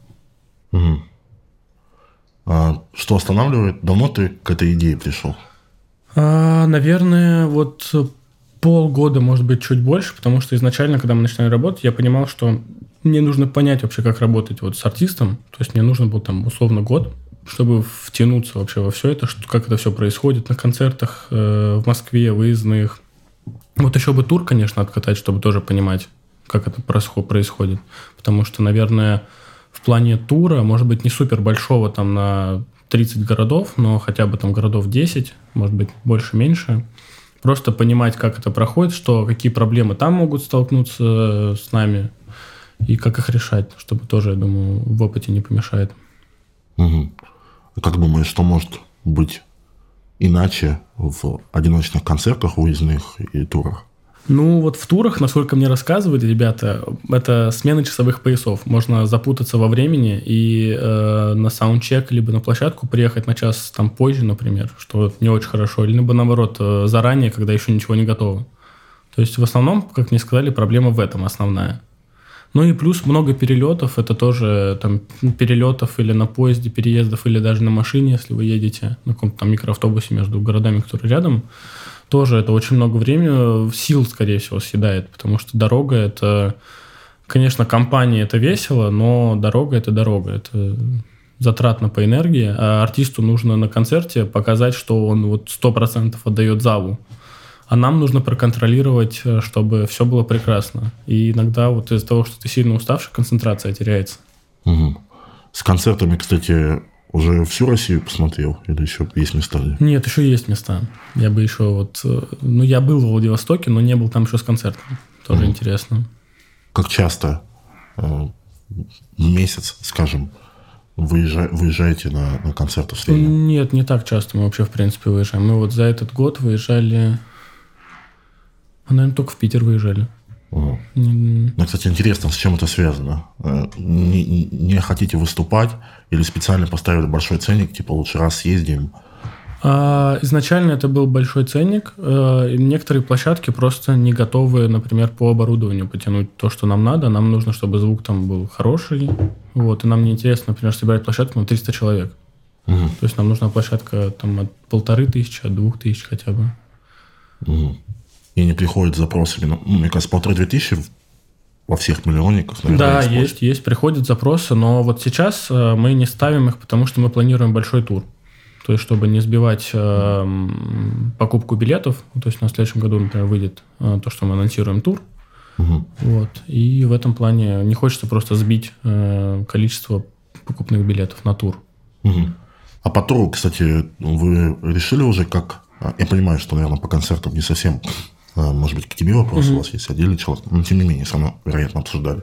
Мгм. А что останавливает? Давно ты к этой идее пришел? А, наверное, вот полгода, может быть, чуть больше, потому что изначально, когда мы начинали работать, я понимал, что мне нужно понять вообще, как работать вот с артистом. То есть мне нужно был там условно год, чтобы втянуться вообще во все это, что, как это все происходит на концертах э, в Москве, выездных. Вот еще бы тур, конечно, откатать, чтобы тоже понимать, как это происхо- происходит. Потому что, наверное, плане тура, может быть, не супер большого там на 30 городов, но хотя бы там городов 10, может быть, больше-меньше. Просто понимать, как это проходит, что какие проблемы там могут столкнуться с нами и как их решать, чтобы тоже, я думаю, в опыте не помешает. Мгм. А Как думаешь, что может быть иначе в одиночных концертах, выездных и турах? Ну, вот в турах, насколько мне рассказывали ребята, это смена часовых поясов. Можно запутаться во времени и э, на саундчек либо на площадку приехать на час там позже, например, что не очень хорошо, либо наоборот э, заранее, когда еще ничего не готово. То есть в основном, как мне сказали, проблема в этом основная. Ну и плюс много перелетов, это тоже там перелетов или на поезде, переездов, или даже на машине, если вы едете на каком-то там микроавтобусе между городами, которые рядом, тоже это очень много времени, сил, скорее всего, съедает, потому что дорога это, конечно, компания это весело, но дорога это дорога, это затратно по энергии, а артисту нужно на концерте показать, что он вот 100% отдает залу. а нам нужно проконтролировать, э, чтобы все было прекрасно. И иногда вот из-за того, что ты сильно уставший, концентрация теряется. Угу. С концертами, кстати, уже всю Россию посмотрел? Или еще есть места? Нет, еще есть места. Я бы еще вот... Э, ну, я был в Владивостоке, но не был там еще с концертом. Тоже угу. интересно. Как часто в месяц, скажем, выезжа, выезжаете на, на концерты в среднем? Нет, не так часто мы вообще, в принципе, выезжаем. Мы вот за этот год выезжали... Мы, наверное, только в Питер выезжали. Угу. Ну, кстати, интересно, с чем это связано? Э, не, не хотите выступать или специально поставили большой ценник, типа лучше раз съездим, а, изначально это был большой ценник. Э, некоторые площадки просто не готовы, например, по оборудованию потянуть то, что нам надо. Нам нужно, чтобы звук там был хороший. Вот, и нам не интересно, например, собирать площадку на 300 человек. Угу. То есть нам нужна площадка там от полторы тысячи, от двух тысяч хотя бы. Угу. И не приходят запросы, ну, мне кажется, полторы-две тысячи во всех миллионниках, наверное, Да, есть, есть, приходят запросы, но вот сейчас э, мы не ставим их, потому что мы планируем большой тур. То есть, чтобы не сбивать э, покупку билетов, то есть на следующем году, например, выйдет э, то, что мы анонсируем тур. Угу. Вот. И в этом плане не хочется просто сбить э, количество покупных билетов на тур. Угу. А по туру, кстати, вы решили уже как... А, я понимаю, что, наверное, по концертам не совсем... Э, может быть, к тебе вопрос угу. у вас есть отдельный человек, но тем не менее, все равно, вероятно, обсуждали.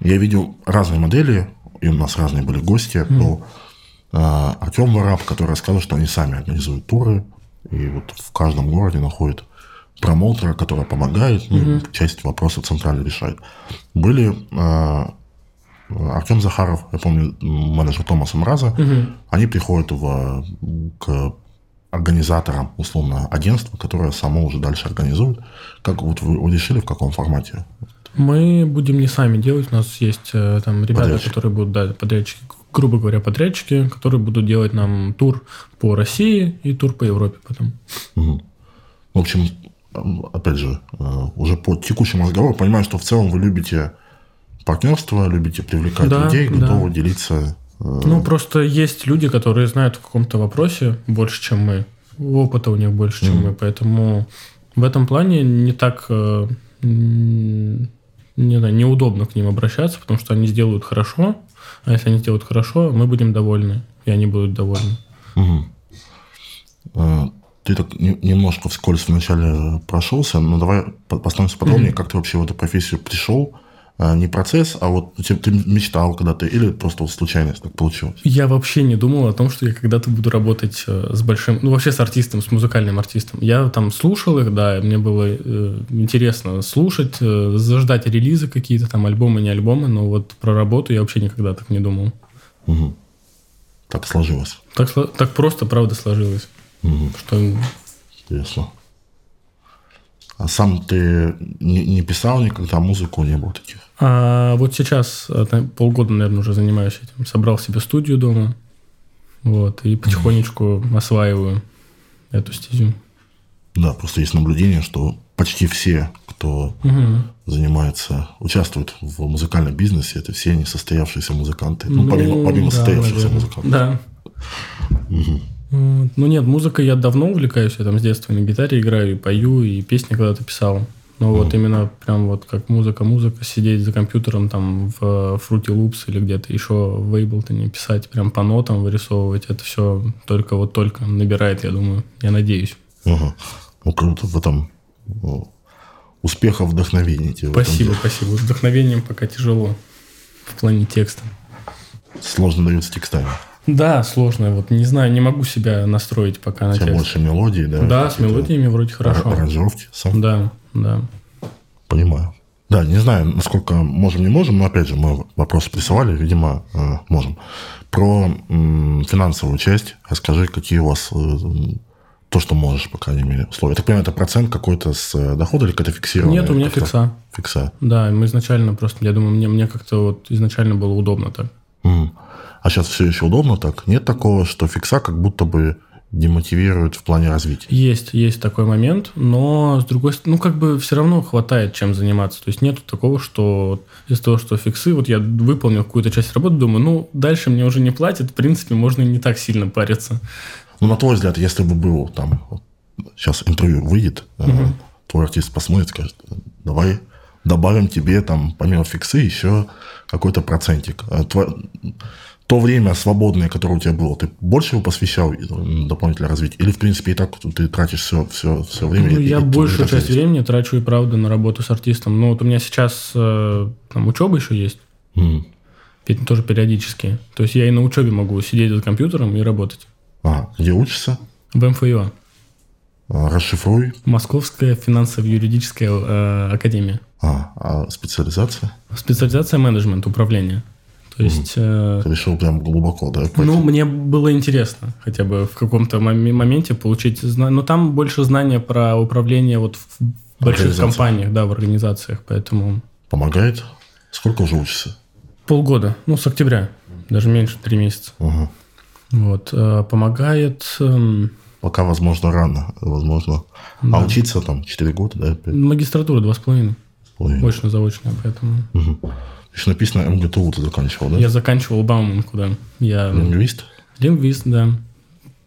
Я видел разные модели, и у нас разные были гости, угу. но а, Артем Вараб, который рассказывал, что они сами организуют туры, и вот в каждом городе находят промоутера, который помогает, ну, угу. часть вопросов центрально решает. Были а, Артем Захаров, я помню, менеджер Томаса Мраза, угу. они приходят в, к организаторам, условно, агентства, которое само уже дальше организует. Как вот вы, решили, в каком формате? Мы будем не сами делать, у нас есть э, там ребята, подрядчики. которые будут, да, подрядчики, грубо говоря, подрядчики, которые будут делать нам тур по России и тур по Европе потом. Угу. В общем, опять же, э, уже по текущему разговору понимаю, что в целом вы любите партнерство, любите привлекать да, людей, готовы да. делиться. Э, ну, просто есть люди, которые знают в каком-то вопросе больше, чем мы. Опыта у них больше, чем mm. мы. Поэтому в этом плане не так э, не знаю, неудобно к ним обращаться, потому что они сделают хорошо, а если они сделают хорошо, мы будем довольны, и они будут довольны. Угу. Ты так немножко вскользь вначале прошелся, но давай поставим подробнее, угу. как ты вообще в эту профессию пришел, не процесс, а вот ты, ты мечтал когда-то или просто вот случайность так получилось? Я вообще не думал о том, что я когда-то буду работать э, с большим, ну вообще с артистом, с музыкальным артистом. Я там слушал их, да, мне было э, интересно слушать, э, заждать релизы какие-то там, альбомы, не альбомы, но вот про работу я вообще никогда так не думал. Угу. Так сложилось. Так, так просто, правда, сложилось. Угу. Что... Интересно. А сам ты не, не писал никогда музыку, не было таких? А вот сейчас полгода, наверное, уже занимаюсь этим. Собрал себе студию дома. Вот, и потихонечку mm осваиваю эту стезю. Да, просто есть наблюдение, что почти все, кто угу. занимается, участвует в музыкальном бизнесе, это все несостоявшиеся музыканты. Ну, ну помимо, помимо да, состоявшихся наверное. музыкантов. Да. Угу. Ну нет, музыкой я давно увлекаюсь, я там с детства на гитаре играю и пою, и песни когда-то писал. Но mm вот именно прям вот как музыка-музыка, сидеть за компьютером там в Fruity Loops или где-то еще в Ableton писать прям по нотам, вырисовывать, это все только вот только набирает, я думаю, я надеюсь. Ага. Ну круто в этом успеха, вдохновения тебе. Спасибо, спасибо. Вдохновением пока тяжело в плане текста. Сложно дается текстами. Да, сложно. Вот не знаю, не могу себя настроить пока на текст. больше мелодии, да? Да, с мелодиями вроде хорошо. Аранжировки сам. Да, да. Понимаю. Да, не знаю, насколько можем, не можем, но опять же, мы вопросы присылали, видимо, э, можем. Про финансовую часть расскажи, какие у вас э, то, что можешь, по крайней мере, условия. Я так понимаю, это процент какой-то с э, дохода или какая-то фиксированная? Нет, у меня фикса. Фикса. Да, мы изначально просто, я думаю, мне, мне как-то вот изначально было удобно так. Mm. А сейчас все еще удобно так? Нет такого, что фикса как будто бы демотивирует в плане развития? Есть, есть такой момент, но с другой стороны, ну как бы все равно хватает чем заниматься. То есть нет такого, что из-за того, что фиксы, вот я выполнил какую-то часть работы, думаю, ну дальше мне уже не платят, в принципе, можно не так сильно париться. Ну на твой взгляд, если бы был там сейчас интервью выйдет, угу. твой артист посмотрит, скажет, давай добавим тебе там помимо фиксы еще какой-то процентик. А то время свободное, которое у тебя было, ты больше его посвящал дополнительно развитию? Или, в принципе, и так ты тратишь все, все, все время? Ну, и, я и, большую часть времени трачу и правда на работу с артистом. Но вот у меня сейчас э, там учеба еще есть. Mm. Тоже периодически. То есть я и на учебе могу сидеть за компьютером и работать. А, где учишься? В МФИО. А, расшифруй. Московская финансово-юридическая э, академия. А, а специализация? Специализация менеджмент, управление. То есть... Э, Ты решил прям глубоко, да? Пойти? Ну, мне было интересно хотя бы в каком-то моменте получить знания. Но там больше знания про управление вот в больших компаниях, да, в организациях, поэтому... Помогает? Сколько уже учишься? Полгода, ну, с октября, даже меньше, три месяца. Угу. Вот, э, помогает... Эм, Пока, возможно, рано, возможно. А да. А учиться там 4 года, да? 5? Магистратура 2,5. Очно-заочная, поэтому... Угу. Еще написано МГТУ ты заканчивал, да? Я заканчивал Бауманку, да. Я... Лингвист? Лингвист, да.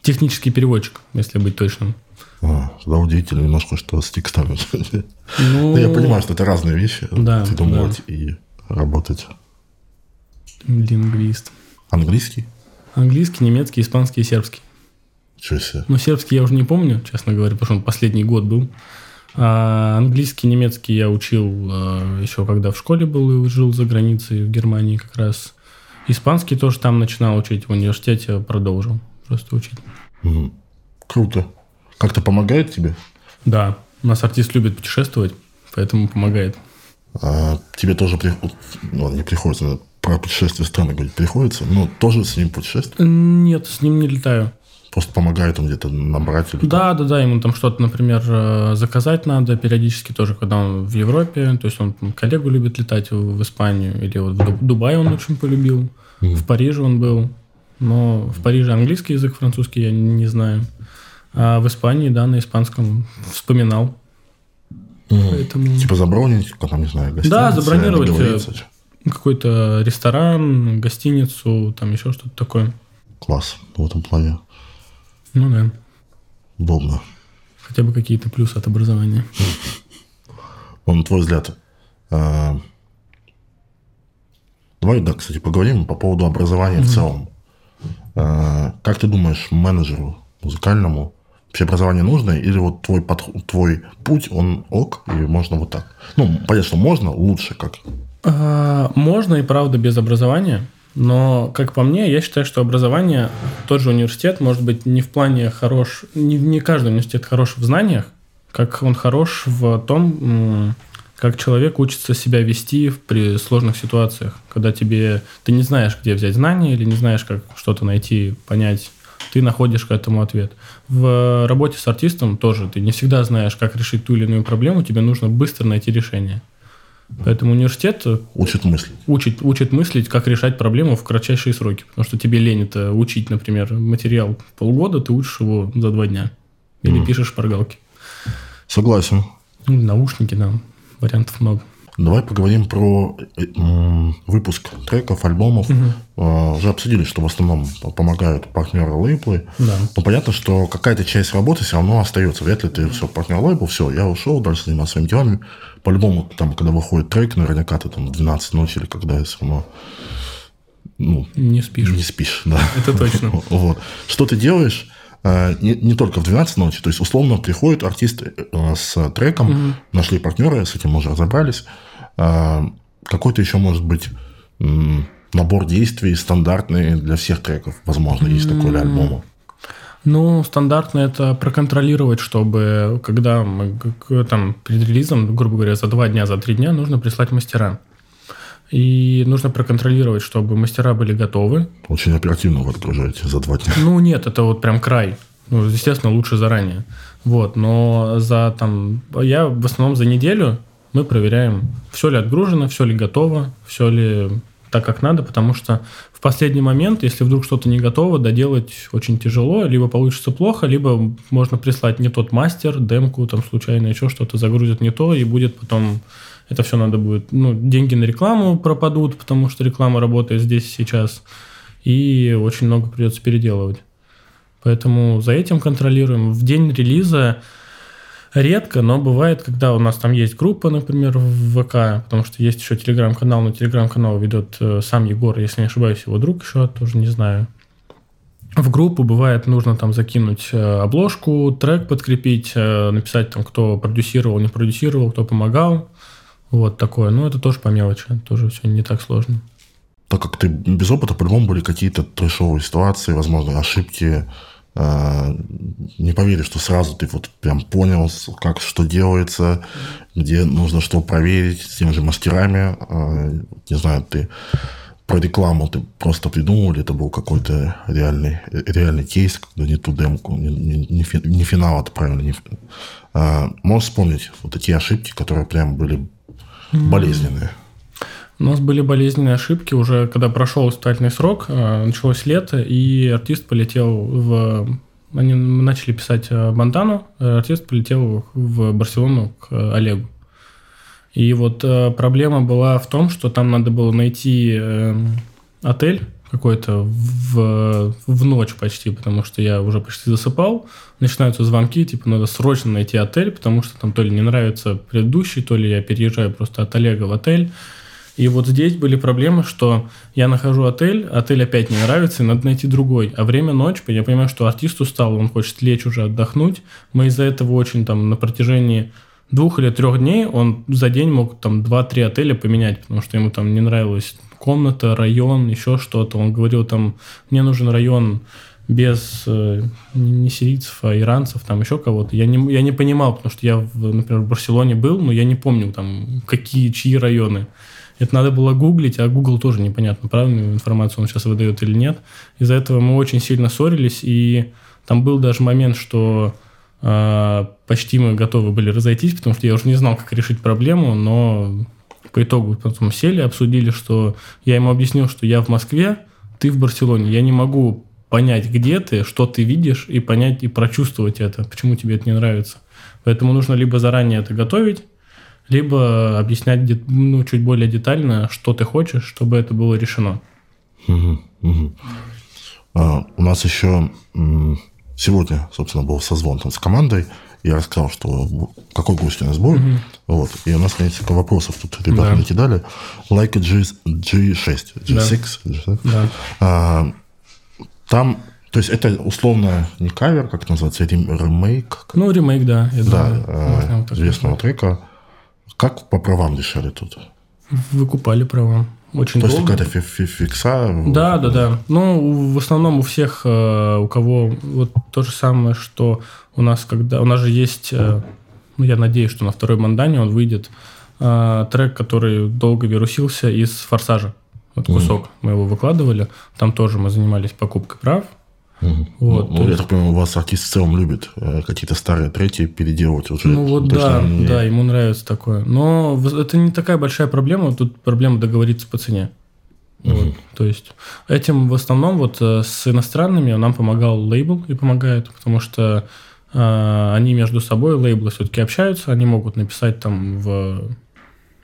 Технический переводчик, если быть точным. А, тогда удивительно немножко, что с текстами. Ну, я понимаю, что это разные вещи. Да, придумывать да. и работать. Лингвист. Английский? Английский, немецкий, испанский и сербский. Чего себе? Ну, сербский я уже не помню, честно говоря, потому что он последний год был. А английский, немецкий я учил а, еще когда в школе был и жил за границей в Германии как раз. Испанский тоже там начинал учить, в университете продолжил просто учить. Угу. Круто. Как-то помогает тебе? Да. У нас артист любит путешествовать, поэтому помогает. А тебе тоже при... ну, не приходится про путешествие страны говорить, приходится? Ну, тоже с ним путешествовать? Нет, с ним не летаю. Просто помогает он где-то набрать? Или да, да, да, ему там что-то, например, э, заказать надо периодически тоже, когда он в Европе. То есть он коллегу любит летать в Испанию. Или вот в Дубае он очень полюбил. Mm. В Париже он был. Но в Париже английский язык, французский я не знаю. А в Испании, да, на испанском вспоминал. Mm. Поэтому... Типа забронить, там, не знаю, гостиницу. Да, забронировать э, какой-то ресторан, гостиницу, там еще что-то такое. Класс в этом плане. Ну да. Удобно. Хотя бы какие-то плюсы от образования. На твой взгляд, а, давай, да, кстати, поговорим по поводу образования в целом. А, как ты думаешь, менеджеру музыкальному вообще образование нужно, или вот твой, подход, твой путь, он ок, и можно вот так? Ну, понятно, что можно, лучше как? А, можно и правда без образования. Но, как по мне, я считаю, что образование, тот же университет, может быть не в плане хорош, не, не каждый университет хорош в знаниях, как он хорош в том, как человек учится себя вести при сложных ситуациях, когда тебе ты не знаешь, где взять знания или не знаешь, как что-то найти, понять, ты находишь к этому ответ. В работе с артистом тоже ты не всегда знаешь, как решить ту или иную проблему, тебе нужно быстро найти решение. Поэтому университет э, учит мыслить. Учит, учит мыслить, как решать проблему в кратчайшие сроки. Потому что тебе лень это учить, например, материал полгода, ты учишь его за два дня. Или mm. пишешь шпаргалки. Согласен. Ну, наушники, да. Вариантов много. Давай поговорим про э, выпуск треков, альбомов. Угу. Уже обсудили, что в основном помогают партнеры лейблы. Да. Но понятно, что какая-то часть работы все равно остается. Вряд ли ты все, партнер лейбл, все, я ушел, дальше занимаюсь своими делами. По-любому, там, когда выходит трек, наверняка ты там в 12 ночи или когда все равно ну, не спишь. Не спишь, да. Это точно. [laughs] вот. Что ты делаешь? Э, не, не только в 12 ночи, то есть, условно, приходит артист э, с треком, угу. нашли партнера, с этим уже разобрались. Э, какой-то еще, может быть, набор действий стандартный для всех треков, возможно, есть такой для альбома. Ну, стандартно это проконтролировать, чтобы когда мы там перед релизом, грубо говоря, за два дня, за три дня нужно прислать мастера. И нужно проконтролировать, чтобы мастера были готовы. Очень оперативно вы отгружаете за два дня. Ну, нет, это вот прям край. Ну, естественно, лучше заранее. Вот, но за там... Я в основном за неделю мы проверяем, все ли отгружено, все ли готово, все ли так, как надо, потому что в последний момент, если вдруг что-то не готово, доделать очень тяжело, либо получится плохо, либо можно прислать не тот мастер, демку, там случайно еще что-то загрузит не то, и будет потом это все надо будет, ну, деньги на рекламу пропадут, потому что реклама работает здесь сейчас, и очень много придется переделывать. Поэтому за этим контролируем. В день релиза редко, но бывает, когда у нас там есть группа, например, в ВК, потому что есть еще телеграм-канал, но телеграм-канал ведет э, сам Егор, если не ошибаюсь, его друг еще, тоже не знаю. В группу бывает нужно там закинуть э, обложку, трек подкрепить, э, написать там, кто продюсировал, не продюсировал, кто помогал. Вот такое. Ну, это тоже по мелочи, тоже все не так сложно. Так как ты без опыта, по-любому были какие-то трешовые ситуации, возможно, ошибки, а, не поверишь, что сразу ты вот прям понял, как что делается, где нужно что проверить с теми же мастерами. А, не знаю, ты про рекламу ты просто придумал, или это был какой-то реальный, реальный кейс, когда не ту демку, не, не, не финал, это правильно. Не, а, можешь вспомнить вот такие ошибки, которые прям были болезненные? У нас были болезненные ошибки уже, когда прошел испытательный срок, а, началось лето, и артист полетел в... Они начали писать Бантану, а артист полетел в Барселону к Олегу. И вот э, проблема была в том, что там надо было найти э, отель какой-то в, в ночь почти, потому что я уже почти засыпал. Начинаются звонки, типа, надо срочно найти отель, потому что там то ли не нравится предыдущий, то ли я переезжаю просто от Олега в отель. И вот здесь были проблемы, что я нахожу отель, отель опять не нравится, и надо найти другой. А время ночь, я понимаю, что артист устал, он хочет лечь уже отдохнуть. Мы из-за этого очень там на протяжении двух или трех дней он за день мог там два-три отеля поменять, потому что ему там не нравилась комната, район, еще что-то. Он говорил там, мне нужен район без э, не сирийцев, а иранцев, там еще кого-то. Я не, я не понимал, потому что я, в, например, в Барселоне был, но я не помню там какие, чьи районы. Это надо было гуглить, а Google тоже непонятно, правильную информацию он сейчас выдает или нет. Из-за этого мы очень сильно ссорились, и там был даже момент, что почти мы готовы были разойтись, потому что я уже не знал, как решить проблему, но по итогу потом сели, обсудили, что я ему объяснил, что я в Москве, ты в Барселоне. Я не могу понять, где ты, что ты видишь, и понять, и прочувствовать это, почему тебе это не нравится. Поэтому нужно либо заранее это готовить, либо объяснять ну, чуть более детально, что ты хочешь, чтобы это было решено. Угу, угу. А, у нас еще сегодня, собственно, был созвон там с командой. Я рассказал, что какой гость у нас будет. Угу. Вот. И у нас несколько вопросов тут ребята да. накидали. Like G, G6, G6. Да. Да. А, там то есть это условно не кавер, как это называется, ремейк? Ну, ремейк, да. Я да, э, известного трека. Как по правам решали тут? Выкупали права. Очень То долго. есть какая-то фикса? Да, да, да. Ну, в основном у всех, э, у кого вот то же самое, что у нас, когда у нас же есть, э, ну, я надеюсь, что на второй мандане он выйдет э, трек, который долго вирусился из форсажа. Вот кусок mm. мы его выкладывали. Там тоже мы занимались покупкой прав. Угу. Вот, ну, я есть... так понимаю, у вас артист в целом любит э, какие-то старые треки переделывать уже. Ну вот да, не... да, ему нравится такое. Но это не такая большая проблема, тут проблема договориться по цене. Угу. Вот, то есть этим в основном вот э, с иностранными нам помогал лейбл и помогает, потому что э, они между собой, лейблы все-таки общаются, они могут написать там в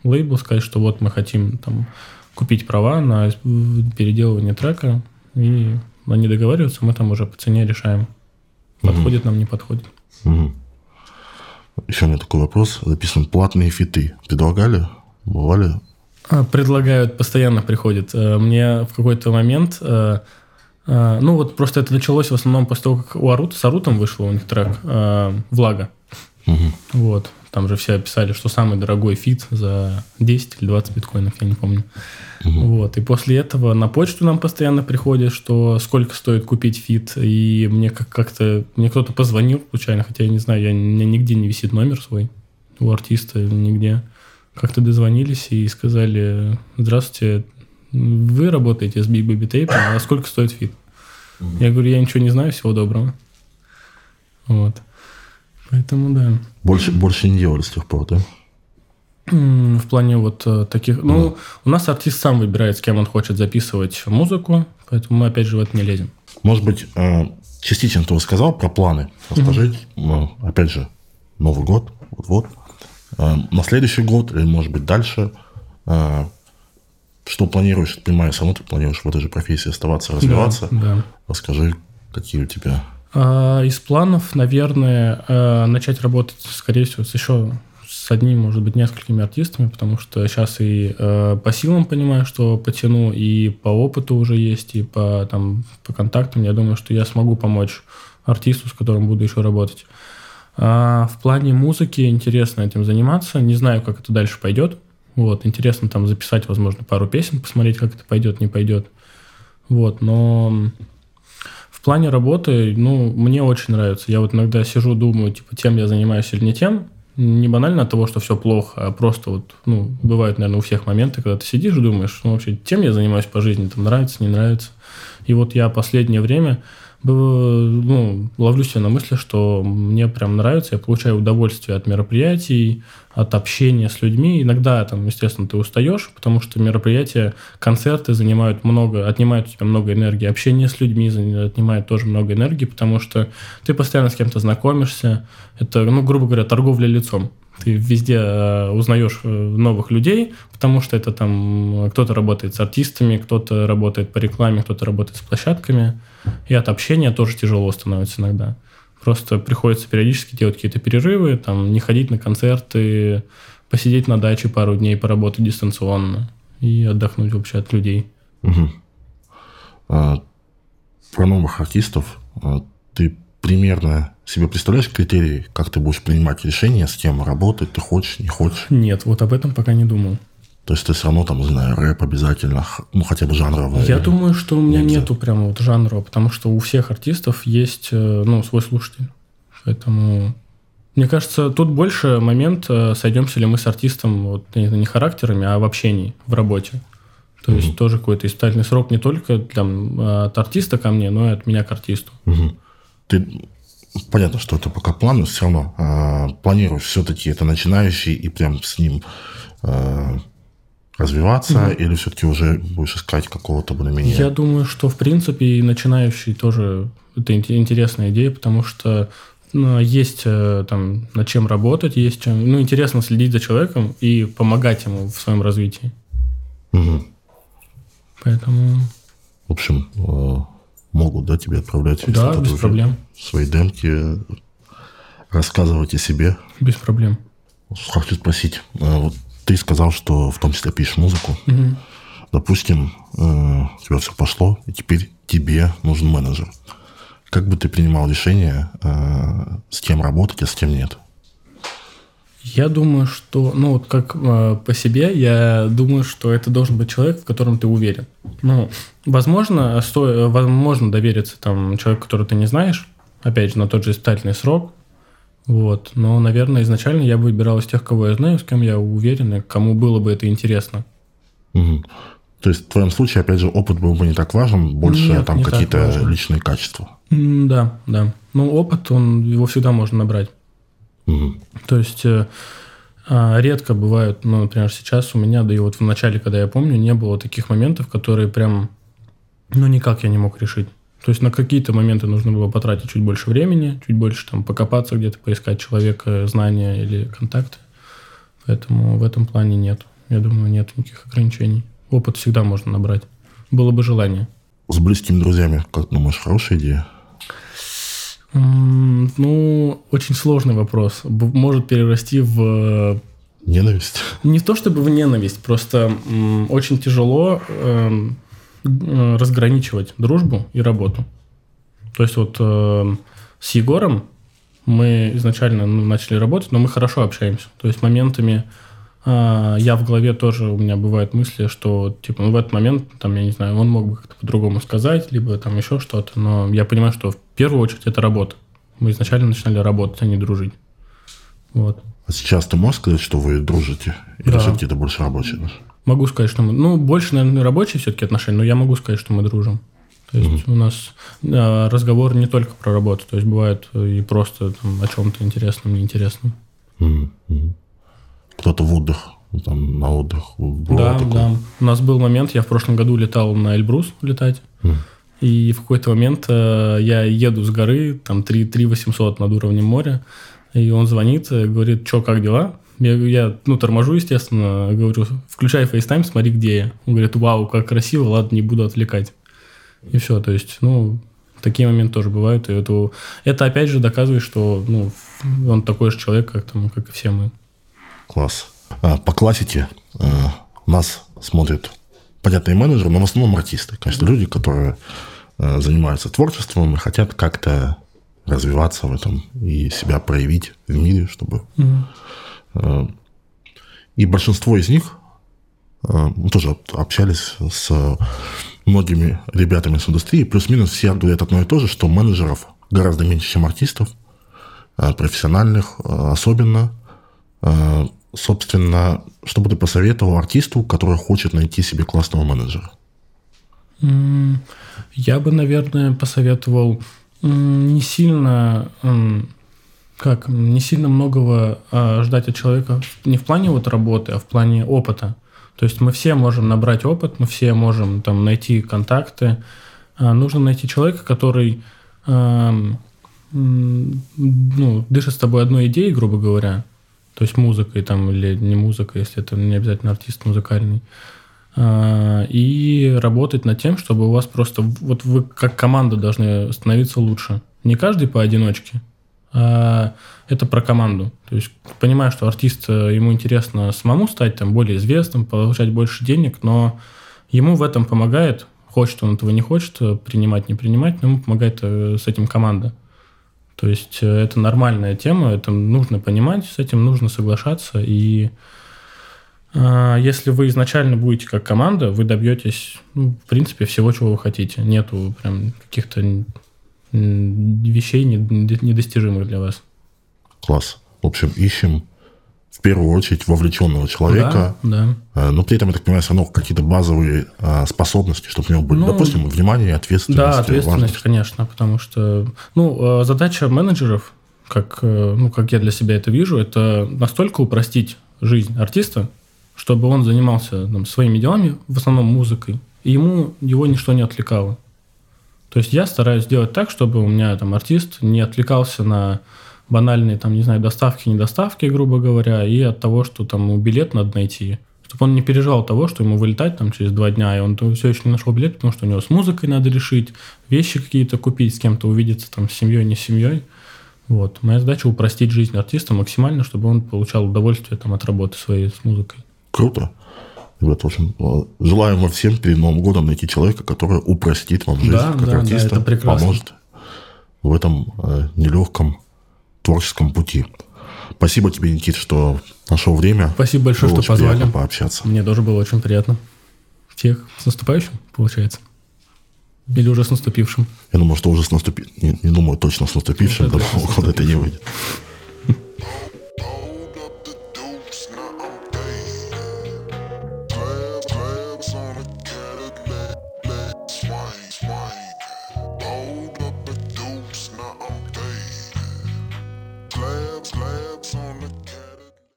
лейбл, сказать, что вот мы хотим там купить права на переделывание трека, и они договариваются, мы там уже по цене решаем, подходит угу. нам, не подходит. Угу. Еще у меня такой вопрос. Записан платные фиты. Предлагали? Бывали? А, предлагают, постоянно приходят. Э, мне в какой-то момент... Э, э, ну, вот просто это началось в основном после того, как у Арута, с Арутом вышел у них трек «Влага». Угу. Вот. Там же все описали, что самый дорогой feat за 10 или 20 биткоинов, я не помню. Угу. Вот. И после этого на почту нам постоянно приходит, что сколько стоит купить feat. И мне как-то... Мне кто-то позвонил случайно, хотя я не знаю, я, у меня нигде не висит номер свой у артиста, нигде. Как-то дозвонились и сказали, здравствуйте, вы работаете с Big Baby Tape, а сколько стоит feat? Я говорю, я ничего не знаю, всего доброго. Вот. Поэтому да. Больше, больше не делали с тех пор, да? В плане вот э, таких... Ну, да. у нас артист сам выбирает, с кем он хочет записывать музыку, поэтому мы, опять же, в это не лезем. Может быть, э, частично ты сказал про планы. Расскажи, угу. опять же, Новый год, вот-вот. На следующий год или, может быть, дальше что планируешь? Понимаю, сам ты планируешь в этой же профессии оставаться, развиваться. Да, да. Расскажи, какие у тебя из планов, наверное, а, начать работать, скорее всего, с еще с одним, может быть, несколькими артистами, потому что сейчас и э, по силам понимаю, что потяну, и по опыту уже есть, и по, там, по контактам. Я думаю, что я смогу помочь артисту, с которым буду еще работать. А в плане музыки интересно этим заниматься. Не знаю, как это дальше пойдет. Вот, интересно там записать, возможно, пару песен, посмотреть, как это пойдет, не пойдет. Вот, но в плане работы, ну, мне очень нравится. Я вот иногда сижу, думаю, типа, тем я занимаюсь или не тем. Не банально от того, что все плохо, а просто вот, ну, бывают, наверное, у всех моменты, когда ты сидишь и думаешь, ну, вообще, тем я занимаюсь по жизни, там, нравится, не нравится. И вот я последнее время ну, ловлю себя на мысли, что мне прям нравится, я получаю удовольствие от мероприятий, от общения с людьми. Иногда, там, естественно, ты устаешь, потому что мероприятия, концерты занимают много, отнимают у тебя много энергии. Общение с людьми отнимает тоже много энергии, потому что ты постоянно с кем-то знакомишься. Это, ну, грубо говоря, торговля лицом ты везде э, узнаешь э, новых людей, потому что это там кто-то работает с артистами, кто-то работает по рекламе, кто-то работает с площадками. И от общения тоже тяжело становится иногда. Просто приходится периодически делать какие-то перерывы, там, не ходить на концерты, посидеть на даче пару дней, поработать дистанционно и отдохнуть вообще от людей. Угу. А, про новых артистов а, примерно себе представляешь критерии, как ты будешь принимать решение, с кем работать, ты хочешь, не хочешь? Нет, вот об этом пока не думал. То есть ты все равно там, не знаю, рэп обязательно, ну хотя бы жанровый. Я думаю, что у меня нету прямо вот жанра, потому что у всех артистов есть, э, ну, свой слушатель. Поэтому мне кажется, тут больше момент, э, сойдемся ли мы с артистом вот не характерами, а в общении, в работе. То mm-hmm. есть тоже какой-то испытательный срок не только там, от артиста ко мне, но и от меня к артисту. Mm-hmm ты понятно, что это пока план, но все равно э, планируешь все-таки это начинающий и прям с ним э, развиваться, mm-hmm. или все-таки уже будешь искать какого-то более-менее? Я думаю, что в принципе и начинающий тоже это интересная идея, потому что ну, есть э, там над чем работать, есть чем, ну, интересно следить за человеком и помогать ему в своем развитии. Угу. Поэтому... В общем, э, могут, да, тебе отправлять да, без проблем. свои демки, рассказывать о себе. Без проблем. Хочу спросить, э, вот ты сказал, что в том числе пишешь музыку. Угу. Допустим, э, у тебя все пошло, и теперь тебе нужен менеджер. Как бы ты принимал решение, э, с кем работать, а с кем нет? Я думаю, что, ну вот как э, по себе, я думаю, что это должен быть человек, в котором ты уверен. Ну, возможно, сто, возможно довериться там человеку, которого ты не знаешь, опять же, на тот же испытательный срок, вот. Но, наверное, изначально я бы выбирал из тех, кого я знаю, с кем я уверен, и кому было бы это интересно. Угу. То есть в твоем случае, опять же, опыт был бы не так важен, больше Нет, там какие-то личные качества. Да, да. Ну, опыт, он его всегда можно набрать. Угу. То есть э, а, редко бывают, ну, например, сейчас у меня, да и вот в начале, когда я помню, не было таких моментов, которые прям, ну, никак я не мог решить. То есть на какие-то моменты нужно было потратить чуть больше времени, чуть больше там покопаться где-то, поискать человека, знания или контакты. Поэтому в этом плане нет. Я думаю, нет никаких ограничений. Опыт всегда можно набрать. Было бы желание. С близкими друзьями, как думаешь, хорошая идея? Ну, очень сложный вопрос. Может перерасти в... Ненависть? Не то чтобы в ненависть, просто очень тяжело эм, э, разграничивать дружбу и работу. То есть вот э, с Егором мы изначально ну, начали работать, но мы хорошо общаемся. То есть моментами я в голове тоже, у меня бывают мысли, что, типа, ну, в этот момент, там, я не знаю, он мог бы как-то по-другому сказать, либо там еще что-то, но я понимаю, что в первую очередь это работа. Мы изначально начинали работать, а не дружить. Вот. А сейчас ты можешь сказать, что вы дружите? Или да. все-таки это больше рабочие отношения? Могу сказать, что мы... Ну, больше, наверное, рабочие все-таки отношения, но я могу сказать, что мы дружим. То есть угу. у нас э, разговор не только про работу, то есть бывает и просто там, о чем-то интересном, неинтересном. Угу кто-то в отдых, там, на отдых. Да, такое. да. У нас был момент, я в прошлом году летал на Эльбрус летать, mm. и в какой-то момент э, я еду с горы, там 3, 3 800 над уровнем моря, и он звонит, э, говорит, что, как дела? Я, я, ну, торможу, естественно, говорю, включай FaceTime, смотри, где я. Он говорит, вау, как красиво, ладно, не буду отвлекать. И все, то есть, ну, Такие моменты тоже бывают. И это, это опять же доказывает, что ну, он такой же человек, как, там, как и все мы. Класс. А, по классике э, нас смотрят понятные менеджеры, но в основном артисты. Конечно, люди, которые э, занимаются творчеством и хотят как-то развиваться в этом и себя проявить в мире, чтобы... Угу. И большинство из них, мы тоже общались с многими ребятами с индустрии, плюс-минус все говорят одно и то же, что менеджеров гораздо меньше, чем артистов, профессиональных особенно. Собственно, что бы ты посоветовал артисту, который хочет найти себе классного менеджера? Я бы, наверное, посоветовал не сильно как не сильно многого а, ждать от человека не в плане вот работы, а в плане опыта. То есть мы все можем набрать опыт, мы все можем там найти контакты. А, нужно найти человека, который ну, дышит с тобой одной идеей, грубо говоря, то есть музыкой там или не музыка, если это не обязательно артист музыкальный, а, и работать над тем, чтобы у вас просто вот вы как команда должны становиться лучше. Не каждый поодиночке, а это про команду. То есть понимаю, что артист э, ему интересно самому стать там более известным, получать больше денег, но ему в этом помогает, хочет он этого не хочет, э, принимать, не принимать, но ему помогает э, с этим команда. То есть это нормальная тема, это нужно понимать, с этим нужно соглашаться. И э, если вы изначально будете как команда, вы добьетесь, ну, в принципе, всего, чего вы хотите. Нету прям каких-то вещей недостижимых для вас. Класс. В общем, ищем в первую очередь вовлеченного человека, да, да. но при этом, я так понимаю, все равно какие-то базовые а, способности, чтобы у него были, ну, допустим, внимание, ответственность. Да, ответственность, важность. конечно, потому что ну, а, задача менеджеров, как, э, ну, как я для себя это вижу, это настолько упростить жизнь артиста, чтобы он занимался там, своими делами, в основном музыкой, и ему его ничто не отвлекало. То есть я стараюсь сделать так, чтобы у меня там артист не отвлекался на банальные, там, не знаю, доставки, недоставки, грубо говоря, и от того, что там ему билет надо найти. Чтобы он не переживал того, что ему вылетать там через два дня, и он все еще не нашел билет, потому что у него с музыкой надо решить, вещи какие-то купить, с кем-то увидеться, там, с семьей, не с семьей. Вот. Моя задача упростить жизнь артиста максимально, чтобы он получал удовольствие там, от работы своей с музыкой. Круто. Ребята, в общем, э, желаем вам всем перед Новым годом найти человека, который упростит вам жизнь да, как да, артиста, да, это поможет в этом э, нелегком творческом пути. Спасибо тебе, Никит, что нашел время. Спасибо большое, было что позвали. пообщаться. Мне тоже было очень приятно. Всех с наступающим, получается. Или уже с наступившим? Я думаю, что уже с наступившим. Не, не думаю, точно с наступившим. Ну, года это не выйдет.